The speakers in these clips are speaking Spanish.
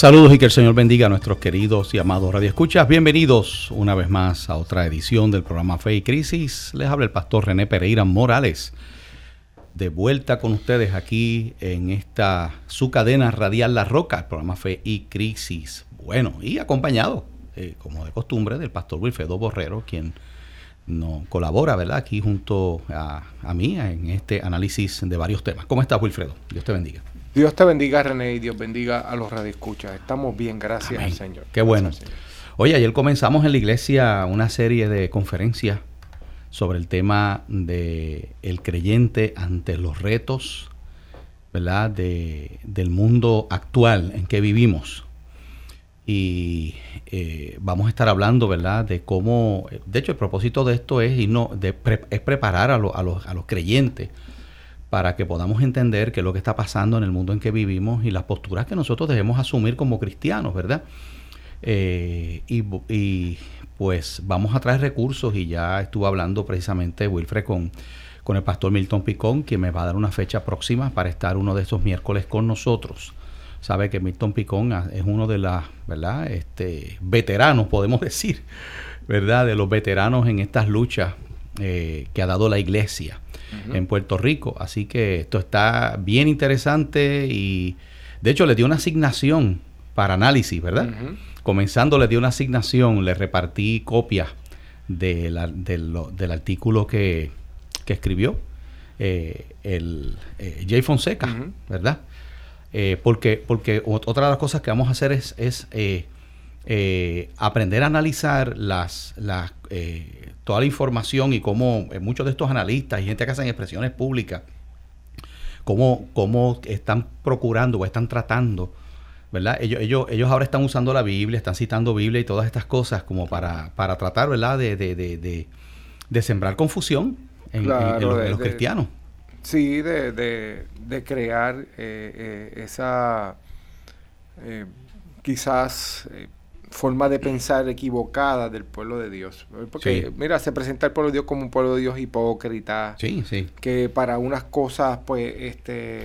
Saludos y que el Señor bendiga a nuestros queridos y amados radioescuchas. Bienvenidos una vez más a otra edición del programa Fe y Crisis. Les habla el pastor René Pereira Morales. De vuelta con ustedes aquí en esta su cadena radial La Roca, el programa Fe y Crisis. Bueno, y acompañado, eh, como de costumbre, del pastor Wilfredo Borrero, quien nos colabora, ¿verdad? Aquí junto a, a mí en este análisis de varios temas. ¿Cómo estás, Wilfredo? Dios te bendiga. Dios te bendiga, René, y Dios bendiga a los radioescuchas. Estamos bien, gracias al Señor. Qué bueno. Oye, ayer comenzamos en la iglesia una serie de conferencias sobre el tema de el creyente ante los retos, ¿verdad? De, del mundo actual en que vivimos. Y eh, vamos a estar hablando, ¿verdad? De cómo, de hecho, el propósito de esto es, de es preparar a, a, los, a los creyentes para que podamos entender qué es lo que está pasando en el mundo en que vivimos y las posturas que nosotros debemos asumir como cristianos, ¿verdad? Eh, y, pues vamos a traer recursos y ya estuve hablando precisamente Wilfred con, con el pastor Milton Picón, que me va a dar una fecha próxima para estar uno de esos miércoles con nosotros. Sabe que Milton Picón es uno de las, ¿verdad? Este, veteranos, podemos decir, ¿verdad? De los veteranos en estas luchas eh, que ha dado la iglesia en Puerto Rico. Así que esto está bien interesante y de hecho le dio una asignación para análisis, ¿verdad? Comenzando le dio una asignación, le repartí copias de del artículo que, escribió eh, el eh, Jay Fonseca, ¿verdad? Eh, porque, porque otra de las cosas que vamos a hacer es, es aprender a analizar las, las toda la información y cómo eh, muchos de estos analistas y gente que hacen expresiones públicas, cómo, cómo están procurando o están tratando, ¿verdad? Ellos, ellos, ellos ahora están usando la Biblia, están citando Biblia y todas estas cosas como para, para tratar, ¿verdad? De, de, de, de sembrar confusión en, los, cristianos. Sí, de, crear eh, eh, esa quizás forma de pensar equivocada del pueblo de Dios. Porque, mira, se presenta el pueblo de Dios como un pueblo de Dios hipócrita. Sí, sí. Que para unas cosas, pues, este,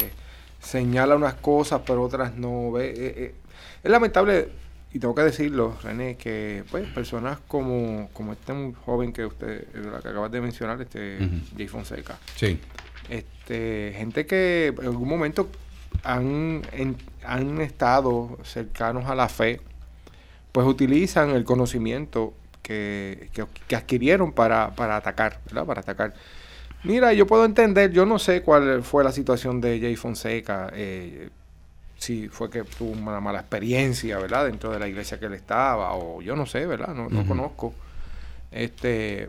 señala unas cosas, pero otras no. ve eh, eh, es lamentable, y tengo que decirlo, René, que, pues, personas como, como este joven que usted, la que acabas de mencionar, este, Jay Fonseca. Sí. Este, gente que en algún momento han, han estado cercanos a la fe, pues utilizan el conocimiento que, adquirieron para, atacar, ¿verdad? Para atacar. Mira, yo puedo entender, yo no sé cuál fue la situación de Jay Fonseca, eh, si fue que tuvo una mala experiencia, ¿verdad? Dentro de la iglesia que él estaba, o yo no sé, ¿verdad? No, conozco. Este,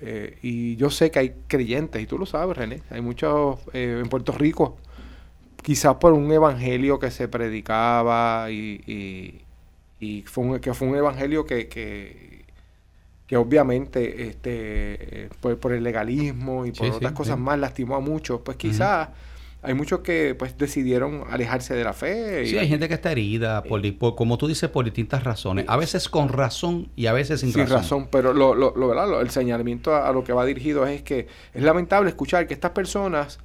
eh, y yo sé que hay creyentes, y tú lo sabes, René, hay muchos eh, en Puerto Rico, quizás por un evangelio que se predicaba y, y fue un, que fue un evangelio que, que, que obviamente este, por, por, el legalismo y por otras cosas más lastimó a muchos, pues quizás hay muchos que pues decidieron alejarse de la fe. Sí, hay gente que está herida, por, como tú dices, por distintas razones, a veces con razón y a veces sin, sin razón. Pero lo, lo, lo, ¿verdad? el señalamiento a, lo que va dirigido es que es lamentable escuchar que estas personas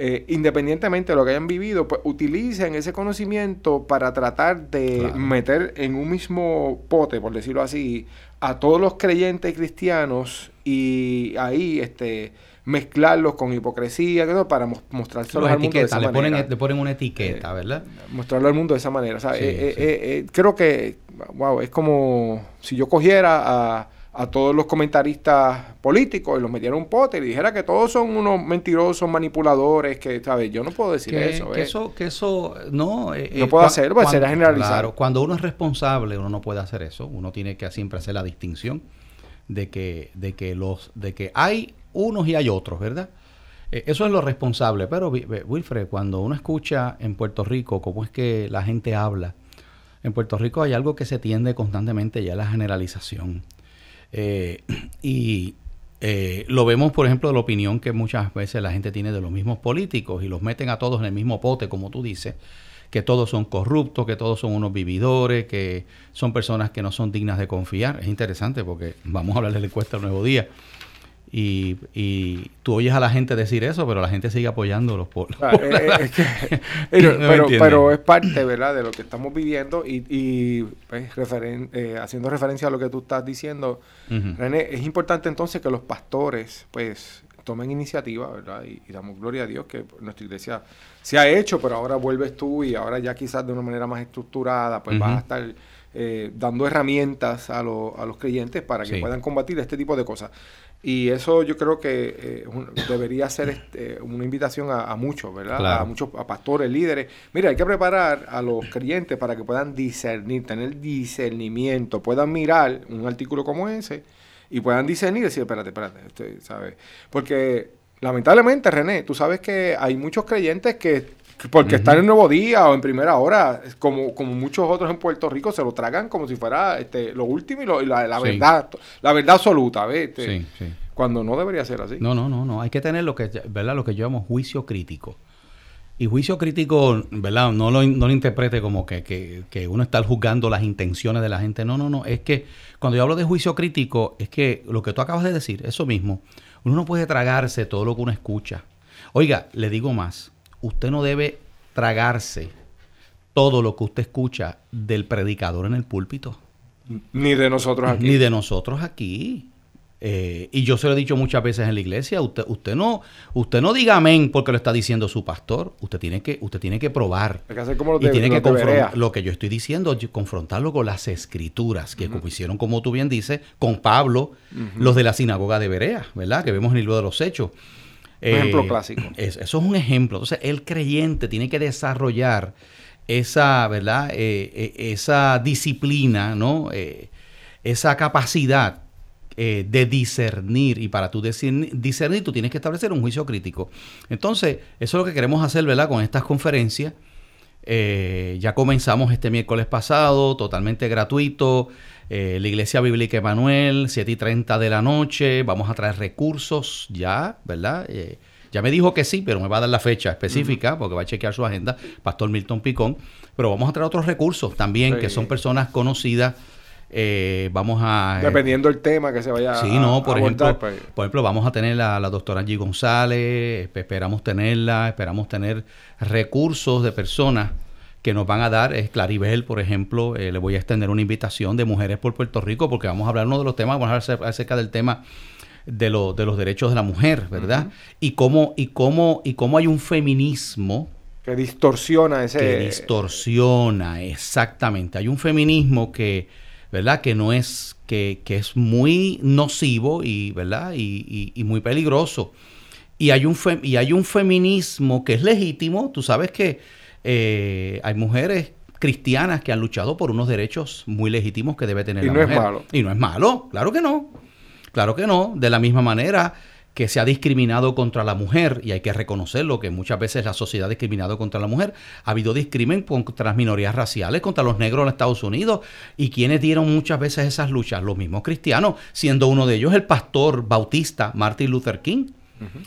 eh, independientemente de lo que hayan vivido, pues utilicen ese conocimiento para tratar de meter en un mismo pote, por decirlo así, a todos los creyentes cristianos y ahí este mezclarlos con hipocresía para mostrarse al mundo de esa le Ponen, le ponen una etiqueta, eh, ¿verdad? Mostrarlo al mundo de esa manera. Eh, creo que, wow, es como si yo cogiera a a todos los comentaristas políticos y los metiera un pote y dijera que todos son unos mentirosos, manipuladores, que, ¿sabes? Yo no puedo decir eso. Que, eso. Que eso, no... Eh, no puedo hacer, pues será generalizado. Claro, cuando uno es responsable, uno no puede hacer eso. Uno tiene que siempre hacer la distinción de que, de que, los, de que hay unos y hay otros, ¿verdad? Eh, eso es lo responsable. Pero, Wilfred, cuando uno escucha en Puerto Rico cómo es que la gente habla, en Puerto Rico hay algo que se tiende constantemente ya a la generalización. Eh, y, Eh, lo vemos, por ejemplo, de la opinión que muchas veces la gente tiene de los mismos políticos y los meten a todos en el mismo pote, como tú dices, que todos son corruptos, que todos son unos vividores, que son personas que no son dignas de confiar. Es interesante porque vamos a hablar de la encuesta del nuevo día. Y, y, tú oyes a la gente decir eso, pero la gente sigue apoyando los por, pero, es parte, ¿verdad?, de lo que estamos viviendo y, y pues, eh, haciendo referencia a lo que tú estás diciendo, René, es importante entonces que los pastores, pues, tomen iniciativa, ¿verdad? Y, damos gloria a Dios que nuestra iglesia se ha hecho, pero ahora vuelves tú y ahora ya quizás de una manera más estructurada, pues vas a estar eh, dando herramientas a, a, los creyentes para que puedan combatir este tipo de cosas. Y eso yo creo que eh, debería ser este, una invitación a, muchos, ¿verdad? A muchos a pastores, líderes. Mira, hay que preparar a los creyentes para que puedan discernir, tener discernimiento, puedan mirar un artículo como ese y puedan discernir y decir, espérate, espérate, este, ¿sabes? Porque lamentablemente, René, tú sabes que hay muchos creyentes que porque están en Nuevo Día o en Primera Hora, como, como muchos otros en Puerto Rico, se lo tragan como si fuera este, lo último y, la, verdad, la verdad absoluta, ¿ves? Este, sí, sí. Cuando no debería ser así. No, no, no, no. Hay que tener lo que, ¿verdad? Lo que llamamos juicio crítico. Y juicio crítico, ¿verdad? No lo, no lo interprete como que, que, que, uno está juzgando las intenciones de la gente. No, no, no. Es que cuando yo hablo de juicio crítico, es que lo que tú acabas de decir, eso mismo, uno no puede tragarse todo lo que uno escucha. Oiga, le digo más usted no debe tragarse todo lo que usted escucha del predicador en el púlpito. Ni de nosotros aquí. Ni de nosotros aquí. Eh, y yo se lo he dicho muchas veces en la iglesia, usted, usted, no, usted no diga amén porque lo está diciendo su pastor, usted tiene que, usted tiene que probar. Hay que hacer como lo y tiene que confrontar lo que yo estoy diciendo, confrontarlo con las escrituras, que como hicieron, como tú bien dices, con Pablo, los de la sinagoga de Berea, ¿verdad? Que vemos en el libro de los Hechos. Un ejemplo eh, clásico. eso es un ejemplo. Entonces, el creyente tiene que desarrollar esa, ¿verdad? Eh, eh, esa disciplina, ¿no? esa capacidad de discernir. Y para tú discernir, tú tienes que establecer un juicio crítico. Entonces, eso es lo que queremos hacer, ¿verdad? Con estas conferencias. ya comenzamos este miércoles pasado, totalmente gratuito. Eh, la Iglesia Bíblica Emanuel, 7 y 30 de la noche. Vamos a traer recursos ya, ¿verdad? Eh, ya me dijo que sí, pero me va a dar la fecha específica porque va a chequear su agenda, Pastor Milton Picón. Pero vamos a traer otros recursos también, que son personas conocidas. Eh, vamos a... Dependiendo del tema que se vaya sí, no, por ejemplo, pues. por ejemplo, vamos a tener a la doctora G. González, esperamos tenerla, esperamos tener recursos de personas que nos van a dar es Claribel, por ejemplo. Eh, le voy a extender una invitación de Mujeres por Puerto Rico porque vamos a hablar uno de los temas, vamos a hablar acerca del tema de, lo, de los derechos de la mujer, ¿verdad? y, cómo, y, cómo, y cómo hay un feminismo que distorsiona ese... Que distorsiona, exactamente. Hay un feminismo que, ¿verdad? Que no es, que, que es muy nocivo y, ¿verdad? Y, y, muy peligroso. Y hay, un y hay un feminismo que es legítimo. Tú sabes que eh, hay mujeres cristianas que han luchado por unos derechos muy legítimos que debe tener y no es malo. Y no es malo, claro que no. Claro que no. De la misma manera que se ha discriminado contra la mujer, y hay que reconocerlo, que muchas veces la sociedad ha discriminado contra la mujer, ha habido discrimen contra las minorías raciales, contra los negros en Estados Unidos, y quienes dieron muchas veces esas luchas, los mismos cristianos, siendo uno de ellos el pastor bautista Martin Luther King.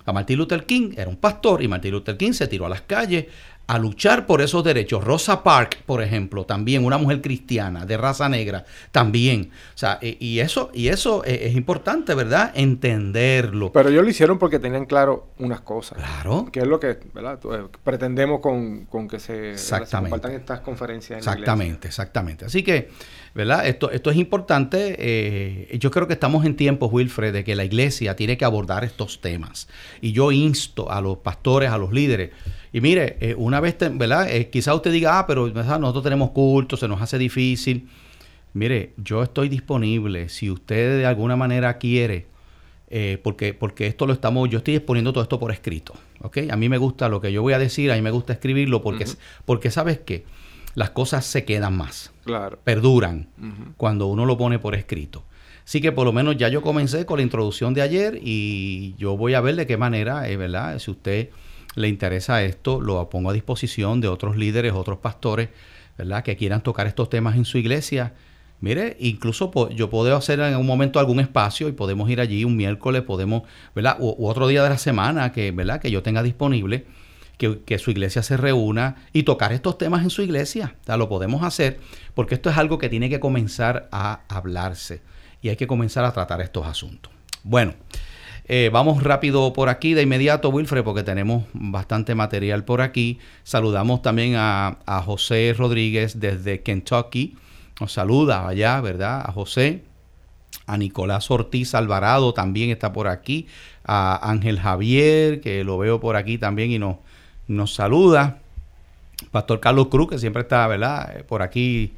A Martin Luther King era un pastor y Martin Luther King se tiró a las calles a luchar por esos derechos. Rosa Parks, por ejemplo, también una mujer cristiana de raza negra, también. O sea, y eso, y eso es importante, ¿verdad? Entenderlo. Pero ellos lo hicieron porque tenían claro unas cosas. Claro. Que es lo que ¿verdad? Eh, pretendemos con, que se, compartan estas conferencias. exactamente, exactamente. Así que, ¿verdad? Esto, esto es importante. Eh, yo creo que estamos en tiempo, Wilfred, de que la iglesia tiene que abordar estos temas. Y yo insto a los pastores, a los líderes, y mire, eh, una vez, ¿verdad? Eh, quizá usted diga, ah, pero nosotros tenemos culto, se nos hace difícil. Mire, yo estoy disponible. Si usted de alguna manera quiere, eh, porque, porque esto lo estamos, yo estoy exponiendo todo esto por escrito. ¿ok? A mí me gusta lo que yo voy a decir, a mí me gusta escribirlo porque, porque ¿sabes qué? Las cosas se quedan más. Claro. Perduran cuando uno lo pone por escrito. Así que por lo menos ya yo comencé con la introducción de ayer y yo voy a ver de qué manera, ¿verdad? Si usted le interesa esto, lo pongo a disposición de otros líderes, otros pastores, ¿verdad? Que quieran tocar estos temas en su iglesia. Mire, incluso yo puedo hacer en un momento algún espacio y podemos ir allí un miércoles, podemos, ¿verdad? U, otro día de la semana que, ¿verdad? Que yo tenga disponible, que, su iglesia se reúna y tocar estos temas en su iglesia. O sea, lo podemos hacer porque esto es algo que tiene que comenzar a hablarse y hay que comenzar a tratar estos asuntos. Bueno, eh, vamos rápido por aquí de inmediato, Wilfred, porque tenemos bastante material por aquí. Saludamos también a, a José Rodríguez desde Kentucky nos saluda allá, ¿verdad? A José, a Nicolás Ortiz Alvarado también está por aquí, a Ángel Javier, que lo veo por aquí también y nos, nos saluda. Pastor Carlos Cruz, que siempre está, ¿verdad? Eh, por aquí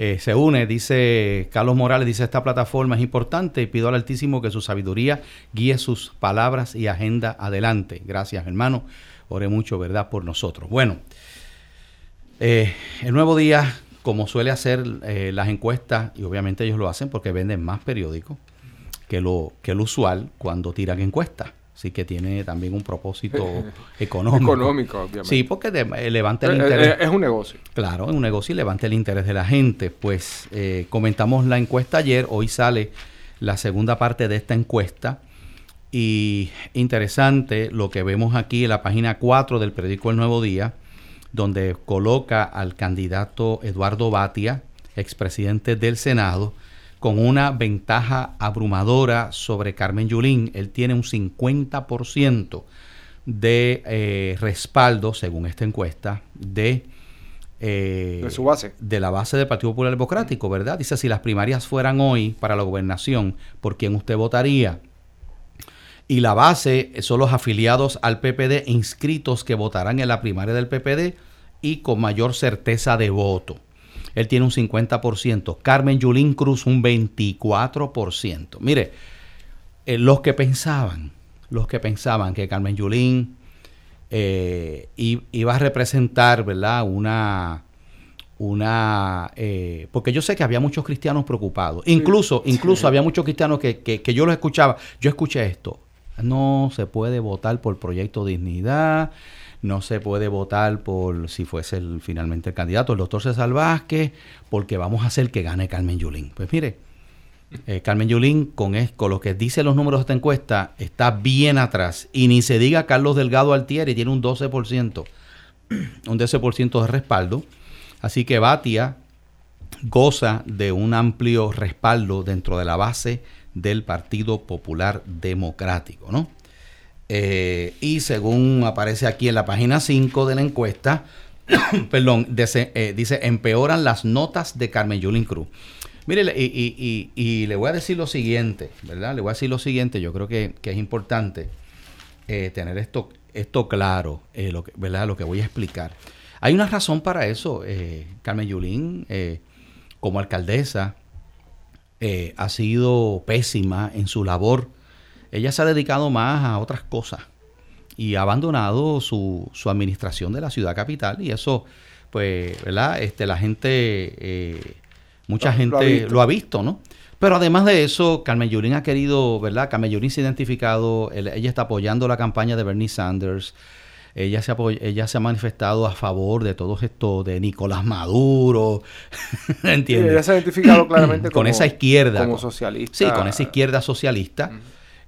eh, se une, dice Carlos Morales, dice esta plataforma es importante y pido al Altísimo que su sabiduría guíe sus palabras y agenda adelante. Gracias, hermano. Ore mucho, ¿verdad? Por nosotros. Bueno, eh, el nuevo día como suele hacer eh, las encuestas, y obviamente ellos lo hacen porque venden más periódicos que lo, que lo usual cuando tiran encuestas. Así que tiene también un propósito económico. Económico, obviamente. Sí, porque eh, levanta el eh, interés. es un negocio. Claro, es un negocio y levanta el interés de la gente. Pues comentamos la encuesta ayer, hoy sale la segunda parte de esta encuesta. Y interesante lo que vemos aquí en la página 4 del periódico El Nuevo Día donde coloca al candidato Eduardo Batia, expresidente del Senado, con una ventaja abrumadora sobre Carmen Yulín. Él tiene un 50% de eh, respaldo, según esta encuesta, de, eh, de su base. De la base del Partido Popular Democrático, ¿verdad? Dice, si las primarias fueran hoy para la gobernación, ¿por quién usted votaría? y la base son los afiliados al PPD inscritos que votarán en la primaria del PPD y con mayor certeza de voto. Él tiene un 50%, Carmen Yulín Cruz un 24%. Mire, eh, los que pensaban, los que pensaban que Carmen Yulín eh, iba a representar, ¿verdad? Una, una eh, porque yo sé que había muchos cristianos preocupados. Incluso, incluso había muchos cristianos que, que, yo los escuchaba. Yo escuché esto. No se puede votar por Proyecto Dignidad, no se puede votar por si fuese finalmente el candidato, el doctor César Vázquez, porque vamos a hacer que gane Carmen Yulín. Pues mire, eh, Carmen Yulín, con, con lo que dice los números de esta encuesta, está bien atrás. Y ni se diga Carlos Delgado Altieri, tiene un 12%, un 12% de respaldo. Así que Batia goza de un amplio respaldo dentro de la base del Partido Popular Democrático, ¿no? Eh, y según aparece aquí en la página 5 de la encuesta, perdón, dice, eh, dice, empeoran las notas de Carmen Yulín Cruz. Mire, y, le voy a decir lo siguiente, ¿verdad? Le voy a decir lo siguiente, yo creo que, es importante eh, tener esto, claro, ¿verdad? Lo que voy a explicar. Hay una razón para eso. Carmen Yulín, como alcaldesa, ha sido pésima en su labor. Ella se ha dedicado más a otras cosas y ha abandonado su, su administración de la ciudad capital y eso, pues, ¿verdad? Este, la gente, eh, mucha gente lo ha, visto, ¿no? Pero además de eso, Carmen Yulín ha querido, ¿verdad? Carmen Yulín se ha identificado, ella está apoyando la campaña de Bernie Sanders, ella se, ella se ha manifestado a favor de todo esto de Nicolás Maduro. ¿Entiendes? ella se ha identificado claramente con esa izquierda. Como socialista. Sí, con esa izquierda socialista.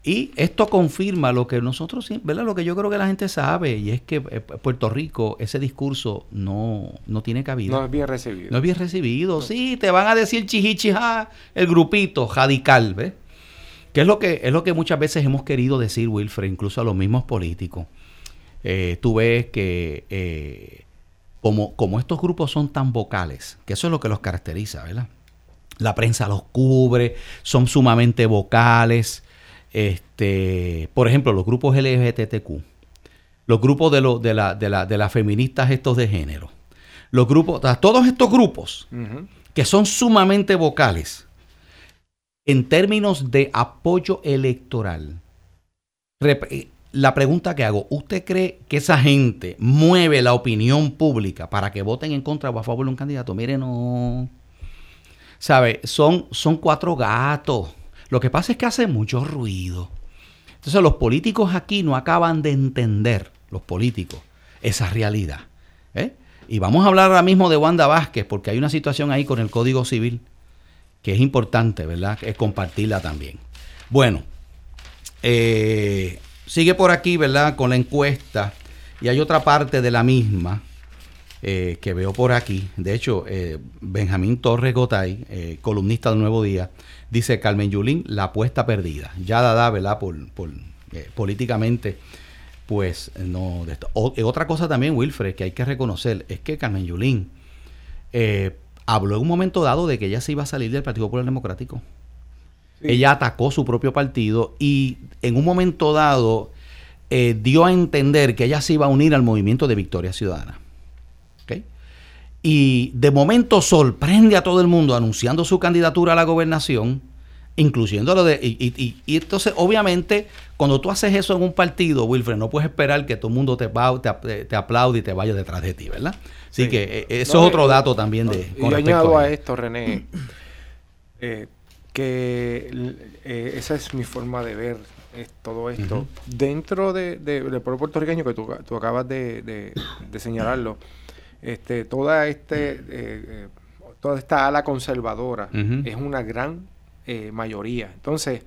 Y esto confirma lo que nosotros, ¿verdad? Lo que yo creo que la gente sabe, y es que eh, Puerto Rico, ese discurso no, no tiene cabida. No es bien recibido. No es bien recibido. Sí, te van a decir chihichija, el grupito radical, ¿ves? Que es lo que, es lo que muchas veces hemos querido decir, Wilfred, incluso a los mismos políticos. Eh, tú ves que eh, como, como estos grupos son tan vocales, que eso es lo que los caracteriza, ¿verdad? La prensa los cubre, son sumamente vocales. Este, por ejemplo, los grupos LGBTQ, los grupos de, de, la, de, la, de las feministas estos de género, los grupos, todos estos grupos que son sumamente vocales en términos de apoyo electoral, la pregunta que hago, ¿usted cree que esa gente mueve la opinión pública para que voten en contra o a favor de un candidato? Mire, no. ¿Sabe? Son, son cuatro gatos. Lo que pasa es que hace mucho ruido. Entonces los políticos aquí no acaban de entender, los políticos, esa realidad. ¿eh? Y vamos a hablar ahora mismo de Wanda Vázquez, porque hay una situación ahí con el Código Civil que es importante, ¿verdad? Es compartirla también. Bueno, eh, sigue por aquí, ¿verdad? Con la encuesta. Y hay otra parte de la misma eh, que veo por aquí. De hecho, eh, Benjamín Torres Gotay, columnista del Nuevo Día, dice Carmen Yulín, la apuesta perdida. Ya dada, ¿verdad? Por, políticamente, pues no. De esto. otra cosa también, Wilfred, que hay que reconocer, es que Carmen Yulín habló en un momento dado de que ella se iba a salir del Partido Popular Democrático. Ella atacó su propio partido y en un momento dado eh, dio a entender que ella se iba a unir al movimiento de Victoria Ciudadana. Y de momento sorprende a todo el mundo anunciando su candidatura a la gobernación, incluyendo lo de... Y, entonces, obviamente, cuando tú haces eso en un partido, Wilfred, no puedes esperar que todo el mundo te, te, te aplaude y te vaya detrás de ti, ¿verdad? Así que eh, eso es otro dato también de... Y añado a, esto, René, eh, que eh, esa es mi forma de ver todo esto. Dentro de, del pueblo puertorriqueño que tú, acabas de, señalarlo, este, toda, este, toda esta ala conservadora es una gran mayoría. Entonces,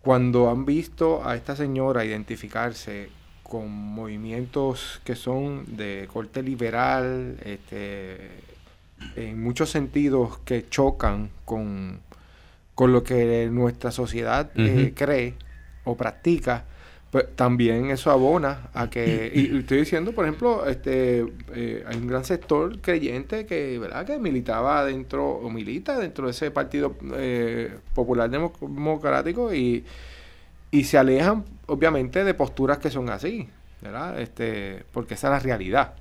cuando han visto a esta señora identificarse con movimientos que son de corte liberal, este, en muchos sentidos que chocan con, con lo que nuestra sociedad eh, cree o practica, pues también eso abona a que, y estoy diciendo, por ejemplo, este eh, hay un gran sector creyente que, ¿verdad? que militaba dentro, o milita dentro de ese partido eh, popular democrático y, y se alejan obviamente de posturas que son así, ¿verdad? Este, porque esa es la realidad.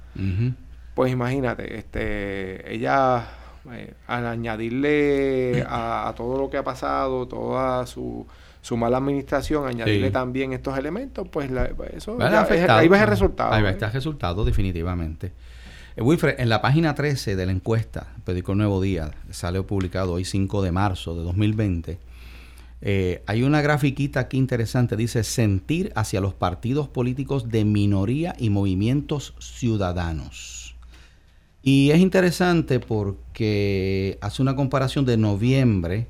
Pues imagínate, este, ella eh, al añadirle a, todo lo que ha pasado, toda su, su mala administración, añadirle también estos elementos, pues eso ahí ves el resultado. Ahí está el resultado, definitivamente. Eh, Wilfred, en la página 13 de la encuesta, Periódico Nuevo Día, sale publicado hoy 5 de marzo de 2020, eh, hay una grafiquita aquí interesante, dice sentir hacia los partidos políticos de minoría y movimientos ciudadanos. Y es interesante porque hace una comparación de noviembre,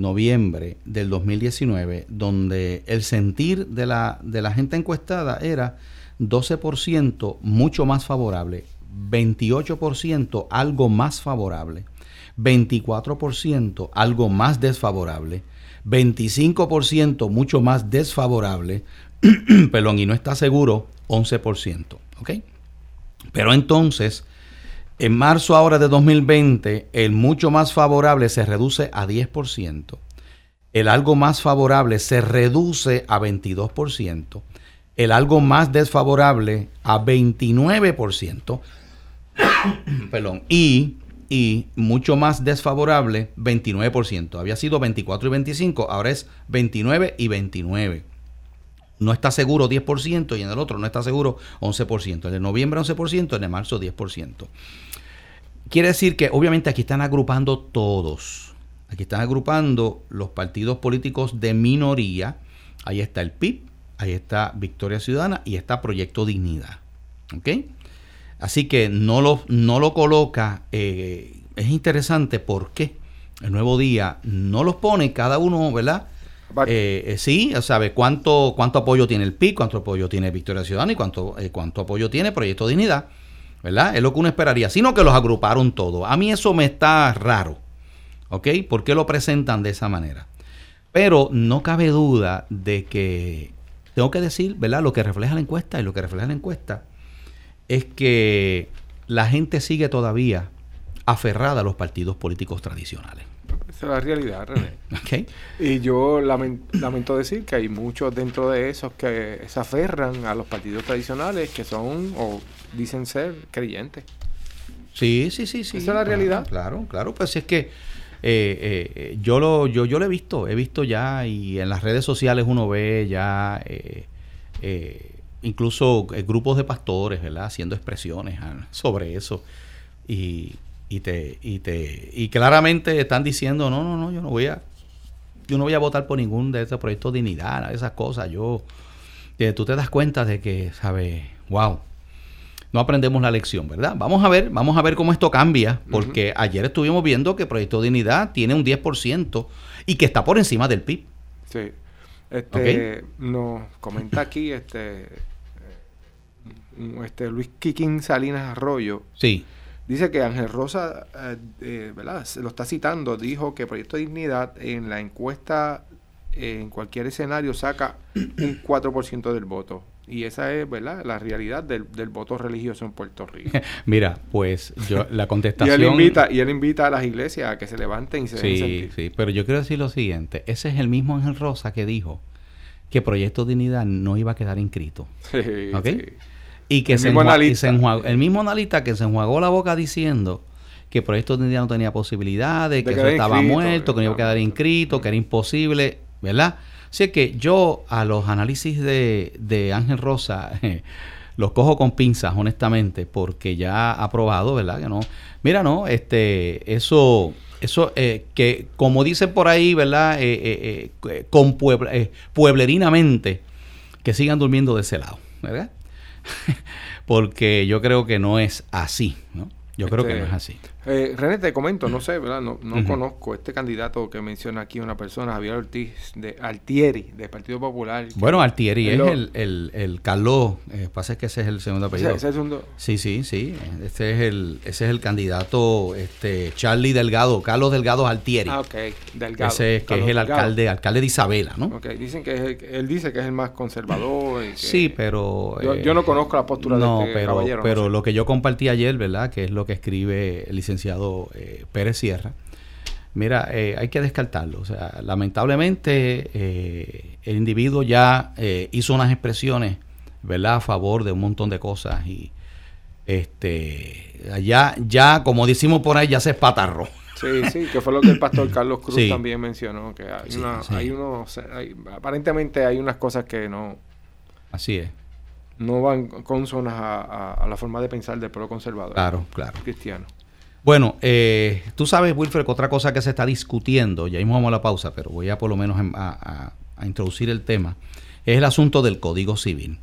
noviembre del 2019, donde el sentir de la, de la gente encuestada era 12% mucho más favorable, 28% algo más favorable, 24% algo más desfavorable, 25% mucho más desfavorable, perdón, y no está seguro, 11%. ¿Ok? Pero entonces, en marzo ahora de 2020, el mucho más favorable se reduce a 10%. El algo más favorable se reduce a 22%. El algo más desfavorable a 29%. perdón. Y y mucho más desfavorable, 29%. Había sido 24 y 25, ahora es 29 y 29. No está seguro 10% y en el otro no está seguro 11%. En el noviembre 11%, en el marzo 10%. Quiere decir que obviamente aquí están agrupando todos. Aquí están agrupando los partidos políticos de minoría. Ahí está el PIB, ahí está Victoria Ciudadana y está Proyecto Dignidad. ¿Ok? Así que no lo, no lo coloca, eh, es interesante porque el nuevo día no los pone cada uno, ¿verdad? Eh, eh, sí, sabe cuánto, cuánto apoyo tiene el PIB, cuánto apoyo tiene Victoria Ciudadana y cuánto, cuánto apoyo tiene Proyecto Dignidad, ¿verdad? Es lo que uno esperaría, sino que los agruparon todos. A mí eso me está raro, ¿ok? ¿Por qué lo presentan de esa manera? Pero no cabe duda de que, tengo que decir, ¿verdad? Lo que refleja la encuesta y lo que refleja la encuesta es que la gente sigue todavía aferrada a los partidos políticos tradicionales. Esa es la realidad, René. Y yo lamento, decir que hay muchos dentro de esos que se aferran a los partidos tradicionales que son o dicen ser creyentes. Sí, sí, sí, sí. Esa es la realidad. Claro, claro, pues es que eh, eh, yo lo yo, yo lo he visto, he visto ya y en las redes sociales uno ve ya eh, incluso eh, grupos de pastores, ¿verdad? Haciendo expresiones ah, sobre eso. Y, y, te, y, te, y claramente están diciendo, no, no, no, yo no voy a, yo no voy a votar por ningún de estos proyectos de dignidad, esas cosas. Yo, tú te das cuenta de que, ¿sabes? Wow. No aprendemos la lección, ¿verdad? Vamos a ver, vamos a ver cómo esto cambia, porque ayer estuvimos viendo que Proyecto Dignidad tiene un 10% y que está por encima del PIB. Sí. Este, nos comenta aquí este, eh, este Luis Quiquín Salinas Arroyo. Sí. Dice que Ángel Rosa, eh, eh, ¿verdad? Se lo está citando, dijo que Proyecto Dignidad en la encuesta en cualquier escenario saca un 4% del voto. Y esa es, ¿verdad?, la realidad del, voto religioso en Puerto Rico. Mira, pues yo la contestación... y, él invita, y él invita a las iglesias a que se levanten y se Sí, sí, pero yo quiero decir lo siguiente. Ese es el mismo Ángel Rosa que dijo que Proyecto Dignidad no iba a quedar inscrito. Sí, Y que el, se, mismo el mismo analista que se enjuagó la boca diciendo que Proyecto Dignidad no tenía posibilidades, que eso estaba muerto, que no iba a quedar inscrito, que era imposible, ¿verdad? Así que yo a los análisis de, Ángel Rosa los cojo con pinzas, honestamente, porque ya ha probado, ¿verdad? Que no. Mira, no, este, eso, eso, eh, que como dicen por ahí, ¿verdad? Eh, eh, con pueblerinamente, que sigan durmiendo de ese lado, ¿verdad? porque yo creo que no es así, ¿no? Yo creo que no es este, así. Eh, René, te comento, no sé, ¿verdad? No, no conozco este candidato que menciona aquí una persona, Javier Ortiz, de Altieri, del Partido Popular. Bueno, Altieri es el, el, el Carlos, eh, pasa que ese es el segundo apellido. ¿Ese, es el? Sí, sí, sí. Este es el, ese es el candidato, este, Charlie Delgado, Carlos Delgado Altieri. Ah, ok, Delgado. Ese es, que es el alcalde, alcalde de Isabela, ¿no? Ok, dicen que es él dice que es el más conservador. sí, pero... Yo, no conozco la postura de este pero, caballero. pero lo que yo compartí ayer, ¿verdad? Que es lo que escribe el licenciado eh, Pérez Sierra, mira, eh, hay que descartarlo. O sea, lamentablemente eh, el individuo ya hizo unas expresiones, ¿verdad?, a favor de un montón de cosas y este ya, ya como decimos por ahí, ya se espatarró. Sí, sí, que fue lo que el pastor Carlos Cruz también mencionó, que hay, unos, aparentemente hay unas cosas que no... Así es. No van consonas a, a la forma de pensar del pueblo conservador. Claro, claro. Cristiano. Bueno, eh, tú sabes, Wilfred, que otra cosa que se está discutiendo, ya mismo vamos a la pausa, pero voy a por lo menos a, introducir el tema, es el asunto del Código Civil.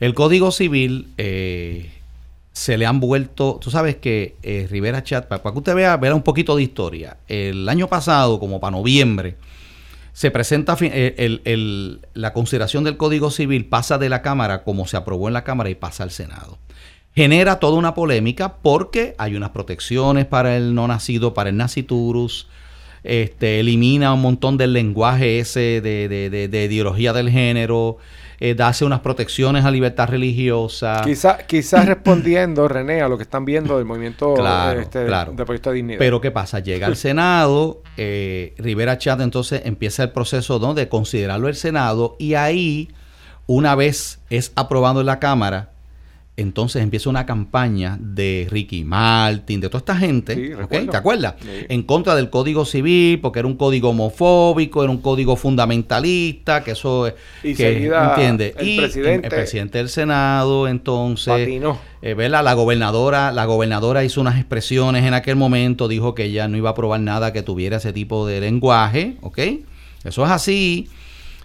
El Código Civil eh, se le han vuelto, tú sabes que eh, Rivera Chat, para, que usted vea, vea un poquito de historia, el año pasado, como para noviembre, se presenta la consideración del Código Civil, pasa de la Cámara como se aprobó en la Cámara y pasa al Senado. Genera toda una polémica porque hay unas protecciones para el no nacido, para el naciturus, este, elimina un montón del lenguaje ese de, de, ideología del género, eh, hace unas protecciones a libertad religiosa. Quizás quizá respondiendo, René, a lo que están viendo del movimiento este, de proyecto de dignidad. Pero ¿qué pasa? Llega al Senado, eh, Rivera Chat entonces empieza el proceso ¿no? de considerarlo el Senado y ahí, una vez es aprobado en la Cámara, entonces empieza una campaña de Ricky Martin, de toda esta gente, ¿te acuerdas? En contra del Código Civil, porque era un código homofóbico, era un código fundamentalista, que eso y que, ¿entiendes? El y presidente, el presidente del Senado, entonces, eh, La gobernadora, la gobernadora hizo unas expresiones en aquel momento, dijo que ella no iba a aprobar nada que tuviera ese tipo de lenguaje, ¿ok? Eso es así.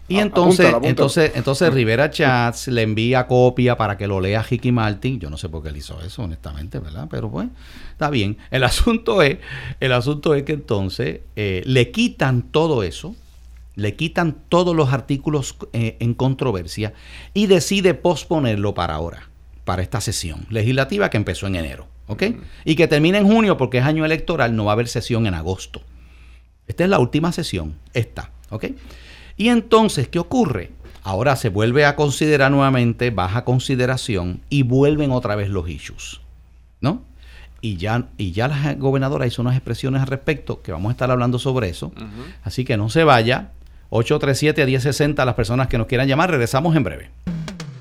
Y entonces, entonces, entonces Rivera Chats le envía copia para que lo lea Ricky Martin. Yo no sé por qué él hizo eso, honestamente, ¿verdad? Pero pues, está bien. El asunto es, el asunto es que entonces eh, le quitan todo eso, le quitan todos los artículos eh, en controversia y decide posponerlo para ahora, para esta sesión legislativa que empezó en enero, ¿ok? Y que termina en junio porque es año electoral, no va a haber sesión en agosto. Esta es la última sesión, esta, ¿ok? Y entonces, ¿qué ocurre? Ahora se vuelve a considerar nuevamente, baja consideración y vuelven otra vez los issues. ¿No? Y ya, y ya la gobernadora hizo unas expresiones al respecto, que vamos a estar hablando sobre eso. Así que no se vaya. 837-1060, las personas que nos quieran llamar, regresamos en breve.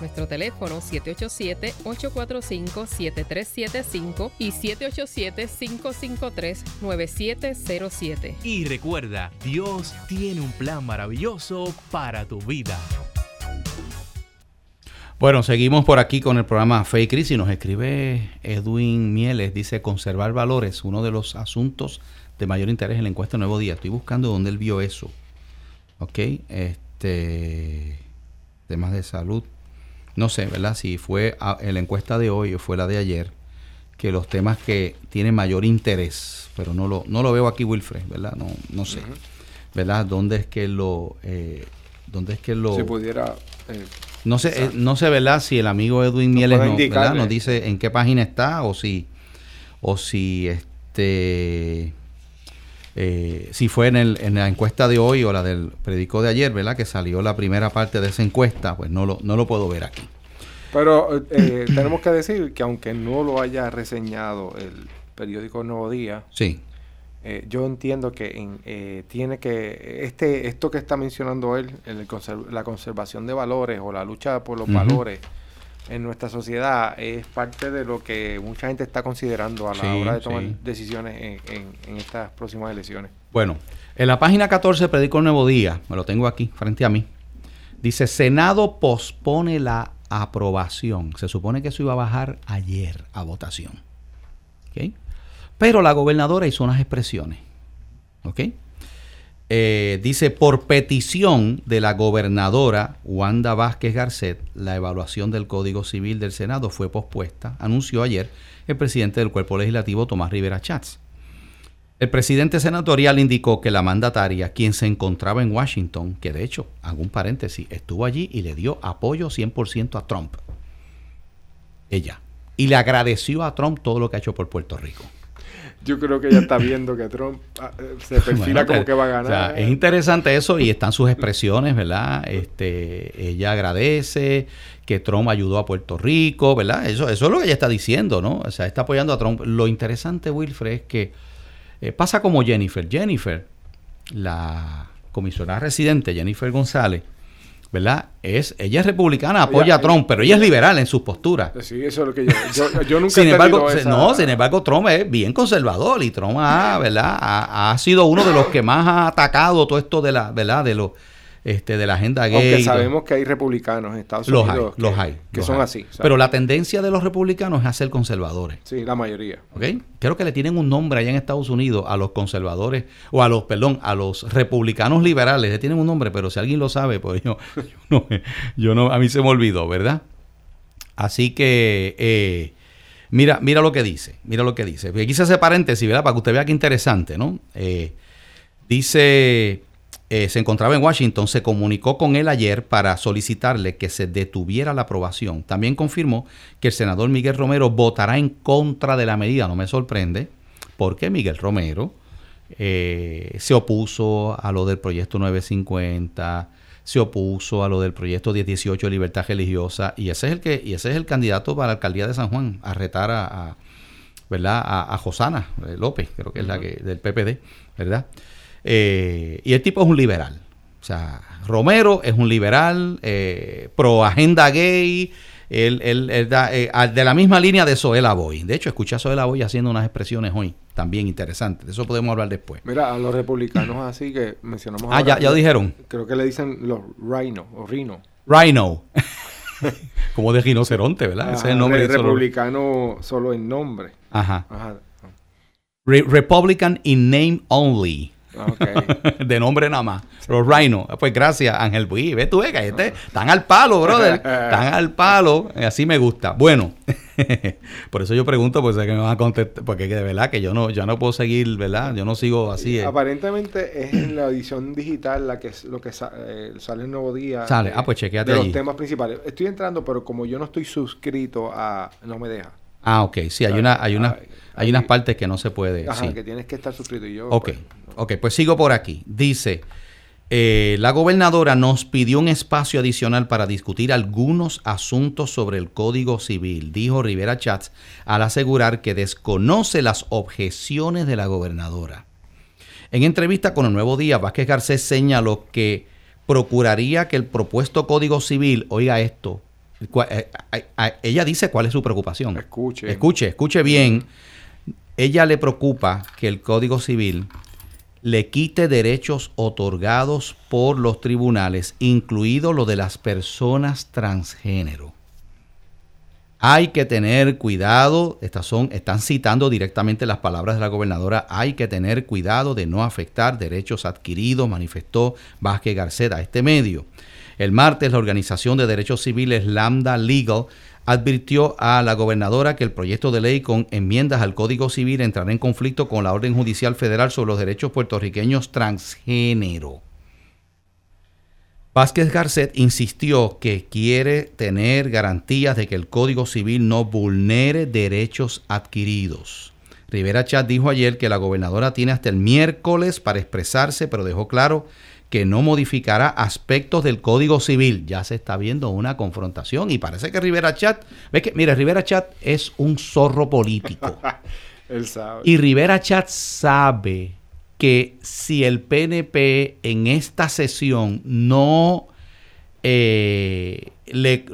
Nuestro teléfono 787-845-7375 y 787-553-9707. Y recuerda, Dios tiene un plan maravilloso para tu vida. Bueno, seguimos por aquí con el programa Fe y Crisis. Nos escribe Edwin Mieles, dice conservar valores, uno de los asuntos de mayor interés en la encuesta Nuevo Día. Estoy buscando dónde él vio eso. Ok, este, temas de salud. No sé, ¿verdad? Si fue en la encuesta de hoy o fue la de ayer, que los temas que tienen mayor interés, pero no lo, no lo veo aquí, Wilfred, ¿verdad? No, no sé, ¿verdad? ¿Dónde es que lo... Eh, ¿Dónde es que lo... Si pudiera... Eh, no sé, eh, no sé, ¿verdad? Si el amigo Edwin Mieles no, nos dice en qué página está o si, o si este, eh, si fue en, el, en la encuesta de hoy o la del periódico de ayer, ¿verdad? Que salió la primera parte de esa encuesta, pues no lo, no lo puedo ver aquí. Pero eh, tenemos que decir que aunque no lo haya reseñado el periódico Nuevo Día, sí. Eh, yo entiendo que eh, tiene que este esto que está mencionando él, la conservación de valores o la lucha por los valores en nuestra sociedad es parte de lo que mucha gente está considerando a la hora de tomar decisiones en, estas próximas elecciones. Bueno, en la página 14 Predico el Nuevo Día, me lo tengo aquí frente a mí, dice Senado pospone la aprobación. Se supone que eso iba a bajar ayer a votación. ¿Okay? Pero la gobernadora hizo unas expresiones. ¿Ok? Eh, dice, por petición de la gobernadora Wanda Vázquez Garcet, la evaluación del Código Civil del Senado fue pospuesta, anunció ayer el presidente del cuerpo legislativo, Tomás Rivera Chats. El presidente senatorial indicó que la mandataria, quien se encontraba en Washington, que de hecho, hago un paréntesis, estuvo allí y le dio apoyo 100% a Trump. Ella. Y le agradeció a Trump todo lo que ha hecho por Puerto Rico yo creo que ella está viendo que Trump ah, eh, se perfila como que va a ganar. es interesante eso y están sus expresiones, ¿verdad? Este, ella agradece que Trump ayudó a Puerto Rico, ¿verdad? Eso, eso es lo que ella está diciendo, ¿no? O sea, está apoyando a Trump. Lo interesante, Wilfred, es que eh, pasa como Jennifer. Jennifer, la comisionada residente, Jennifer González, ¿verdad? Es, ella es republicana, apoya a Trump, pero ella es liberal en sus posturas. Sí, eso es lo que yo, yo, nunca sin embargo, No, sin embargo, Trump es bien conservador y Trump ha, ¿verdad? Ha, ha, sido uno de los que más ha atacado todo esto de la, ¿verdad? De los este, de la agenda gay. Aunque sabemos que hay republicanos en Estados Unidos que, los hay, que son así. Pero la tendencia de los republicanos es a ser conservadores. Sí, la mayoría. ¿Ok? Creo que le tienen un nombre allá en Estados Unidos a los conservadores, o a los, perdón, a los republicanos liberales. Le tienen un nombre, pero si alguien lo sabe, pues yo, no, yo no, a mí se me olvidó, ¿verdad? Así que, eh, mira, mira lo que dice, mira lo que dice. Aquí se hace paréntesis, ¿verdad? Para que usted vea qué interesante, ¿no? Eh, dice eh, se encontraba en Washington, se comunicó con él ayer para solicitarle que se detuviera la aprobación. También confirmó que el senador Miguel Romero votará en contra de la medida. No me sorprende, porque Miguel Romero eh, se opuso a lo del proyecto 950, se opuso a lo del proyecto 1018 de libertad religiosa, y ese es el que, y ese es el candidato para la alcaldía de San Juan, a retar a, ¿verdad? A, Josana eh, López, creo que es la que, del PPD, ¿verdad? Eh, y el tipo es un liberal. O sea, Romero es un liberal, eh, pro agenda gay, él, eh, de la misma línea de Soela Boy. De hecho, escuché a Soela Boy haciendo unas expresiones hoy también interesantes. De eso podemos hablar después. Mira, a los republicanos así que mencionamos. Ah, ya, ya dijeron. Creo que le dicen los rhino o rhino. Rhino. Como de rinoceronte, ¿verdad? Ese es el nombre. republicano solo en nombre. Ajá. Republican in name only. de nombre nada más. Los Rhino. Pues gracias, Ángel Buí. Ve tú, que este, están al palo, brother. Están al palo. Así me gusta. Bueno, por eso yo pregunto, pues que me van a contestar, porque de verdad que yo no, yo no puedo seguir, ¿verdad? Yo no sigo así. Eh. Aparentemente es en la edición digital la que lo que eh, sale el nuevo día. Sale, ah, pues chequeate De los temas principales. Estoy entrando, pero como yo no estoy suscrito a, no me deja. Ah, ok. Sí, hay una, hay una, hay unas partes que no se puede. Ajá, que tienes que estar suscrito y yo. Ok. Pues, Ok, pues sigo por aquí. Dice, eh, la gobernadora nos pidió un espacio adicional para discutir algunos asuntos sobre el Código Civil, dijo Rivera Chats, al asegurar que desconoce las objeciones de la gobernadora. En entrevista con el Nuevo Día, Vázquez Garcés señaló que procuraría que el propuesto Código Civil, oiga esto, ella dice cuál es su preocupación. Escuche. Escuche, escuche bien. Ella le preocupa que el Código Civil le quite derechos otorgados por los tribunales, incluido lo de las personas transgénero. Hay que tener cuidado, estas son, están citando directamente las palabras de la gobernadora, hay que tener cuidado de no afectar derechos adquiridos, manifestó Vázquez Garcet a este medio. El martes, la Organización de Derechos Civiles Lambda Legal advirtió a la gobernadora que el proyecto de ley con enmiendas al Código Civil entrará en conflicto con la orden judicial federal sobre los derechos puertorriqueños transgénero. Vázquez Garcet insistió que quiere tener garantías de que el Código Civil no vulnere derechos adquiridos. Rivera Chat dijo ayer que la gobernadora tiene hasta el miércoles para expresarse, pero dejó claro que no modificará aspectos del Código Civil. Ya se está viendo una confrontación y parece que Rivera Chat, ve que, mire, Rivera Chat es un zorro político. Él sabe. Y Rivera Chat sabe que si el PNP en esta sesión no eh, le,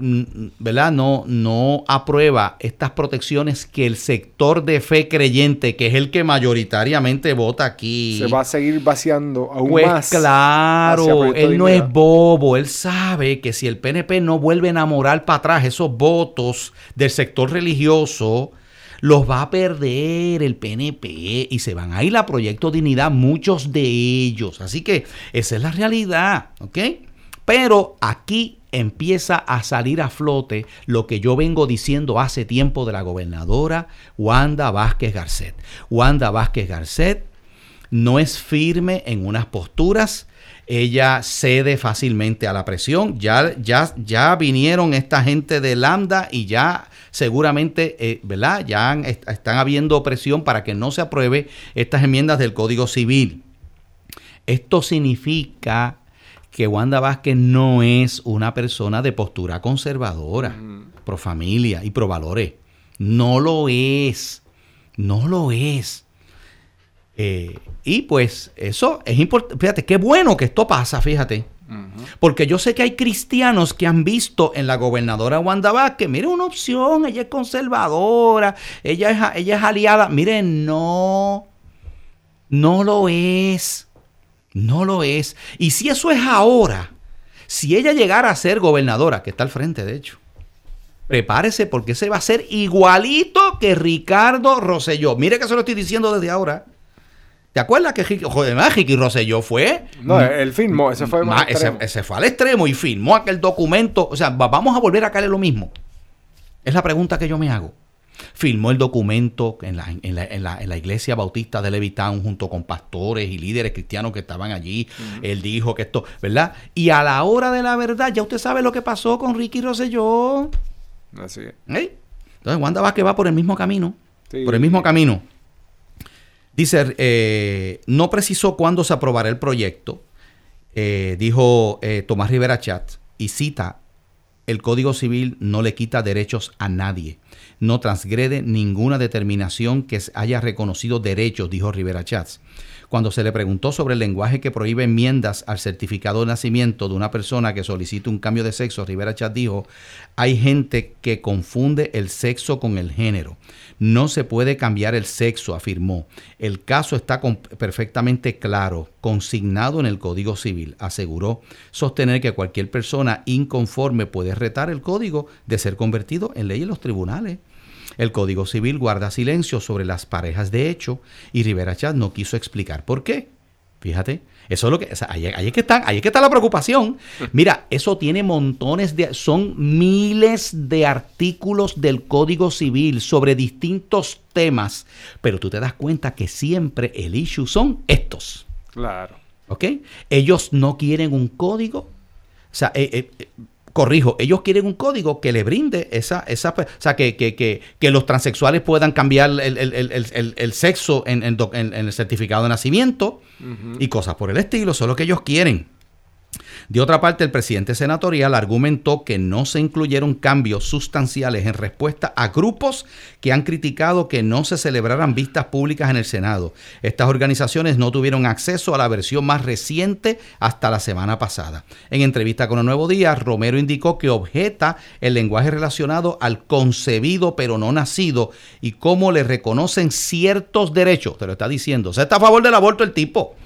¿verdad? No, no aprueba estas protecciones que el sector de fe creyente, que es el que mayoritariamente vota aquí. Se va a seguir vaciando aún pues más. claro, él no es bobo, él sabe que si el PNP no vuelve a enamorar para atrás esos votos del sector religioso, los va a perder el PNP y se van a ir a Proyecto Dignidad muchos de ellos. Así que esa es la realidad, ¿ok? Pero aquí empieza a salir a flote lo que yo vengo diciendo hace tiempo de la gobernadora Wanda Vázquez Garcet. Wanda Vázquez Garcet no es firme en unas posturas, ella cede fácilmente a la presión. Ya, ya, ya vinieron esta gente de Lambda y ya seguramente, eh, ¿verdad? Ya están habiendo presión para que no se apruebe estas enmiendas del Código Civil. Esto significa que Wanda Vázquez no es una persona de postura conservadora, pro familia y pro valores. No lo es. No lo es. Eh, y pues eso es importante. Fíjate, qué bueno que esto pasa, fíjate. Porque yo sé que hay cristianos que han visto en la gobernadora Wanda Vázquez, mire, una opción, ella es conservadora, ella es, ella es aliada. Mire, no, no lo es. No lo es. Y si eso es ahora, si ella llegara a ser gobernadora, que está al frente de hecho, prepárese porque se va a ser igualito que Ricardo Rosselló. Mire que se lo estoy diciendo desde ahora. ¿Te acuerdas que joder, Ricky Rosselló fue? No, él firmó, ese fue ese, ese, fue al extremo y firmó aquel documento. O sea, vamos a volver a caer lo mismo. Es la pregunta que yo me hago firmó el documento en la, en la, en la, en la iglesia bautista de Levittown junto con pastores y líderes cristianos que estaban allí. Él dijo que esto, ¿verdad? Y a la hora de la verdad, ya usted sabe lo que pasó con Ricky Rosselló. Así es. ¿Eh? Entonces Wanda va por el mismo camino. Por el mismo camino. Dice, eh, no precisó cuándo se aprobará el proyecto, eh, dijo Tomás Rivera Chat, y cita, el Código Civil no le quita derechos a nadie no transgrede ninguna determinación que haya reconocido derechos, dijo Rivera Chats. Cuando se le preguntó sobre el lenguaje que prohíbe enmiendas al certificado de nacimiento de una persona que solicita un cambio de sexo, Rivera Chats dijo, hay gente que confunde el sexo con el género. No se puede cambiar el sexo, afirmó. El caso está perfectamente claro, consignado en el Código Civil, aseguró sostener que cualquier persona inconforme puede retar el código de ser convertido en ley en los tribunales. El Código Civil guarda silencio sobre las parejas de hecho y Rivera Chat no quiso explicar por qué. Fíjate, eso es lo que, ahí, es que está, ahí que está la preocupación. Mira, eso tiene montones de, son miles de artículos del Código Civil sobre distintos temas, pero tú te das cuenta que siempre el issue son estos. Claro. ¿Ok? Ellos no quieren un código. O sea, eh, eh, corrijo, ellos quieren un código que le brinde esa, esa o sea, que, que, que, los transexuales puedan cambiar el, sexo en, el certificado de nacimiento y cosas por el estilo, eso es lo que ellos quieren. De otra parte, el presidente senatorial argumentó que no se incluyeron cambios sustanciales en respuesta a grupos que han criticado que no se celebraran vistas públicas en el Senado. Estas organizaciones no tuvieron acceso a la versión más reciente hasta la semana pasada. En entrevista con el Nuevo Día, Romero indicó que objeta el lenguaje relacionado al concebido pero no nacido y cómo le reconocen ciertos derechos. Te lo está diciendo. O sea, está a favor del aborto el tipo.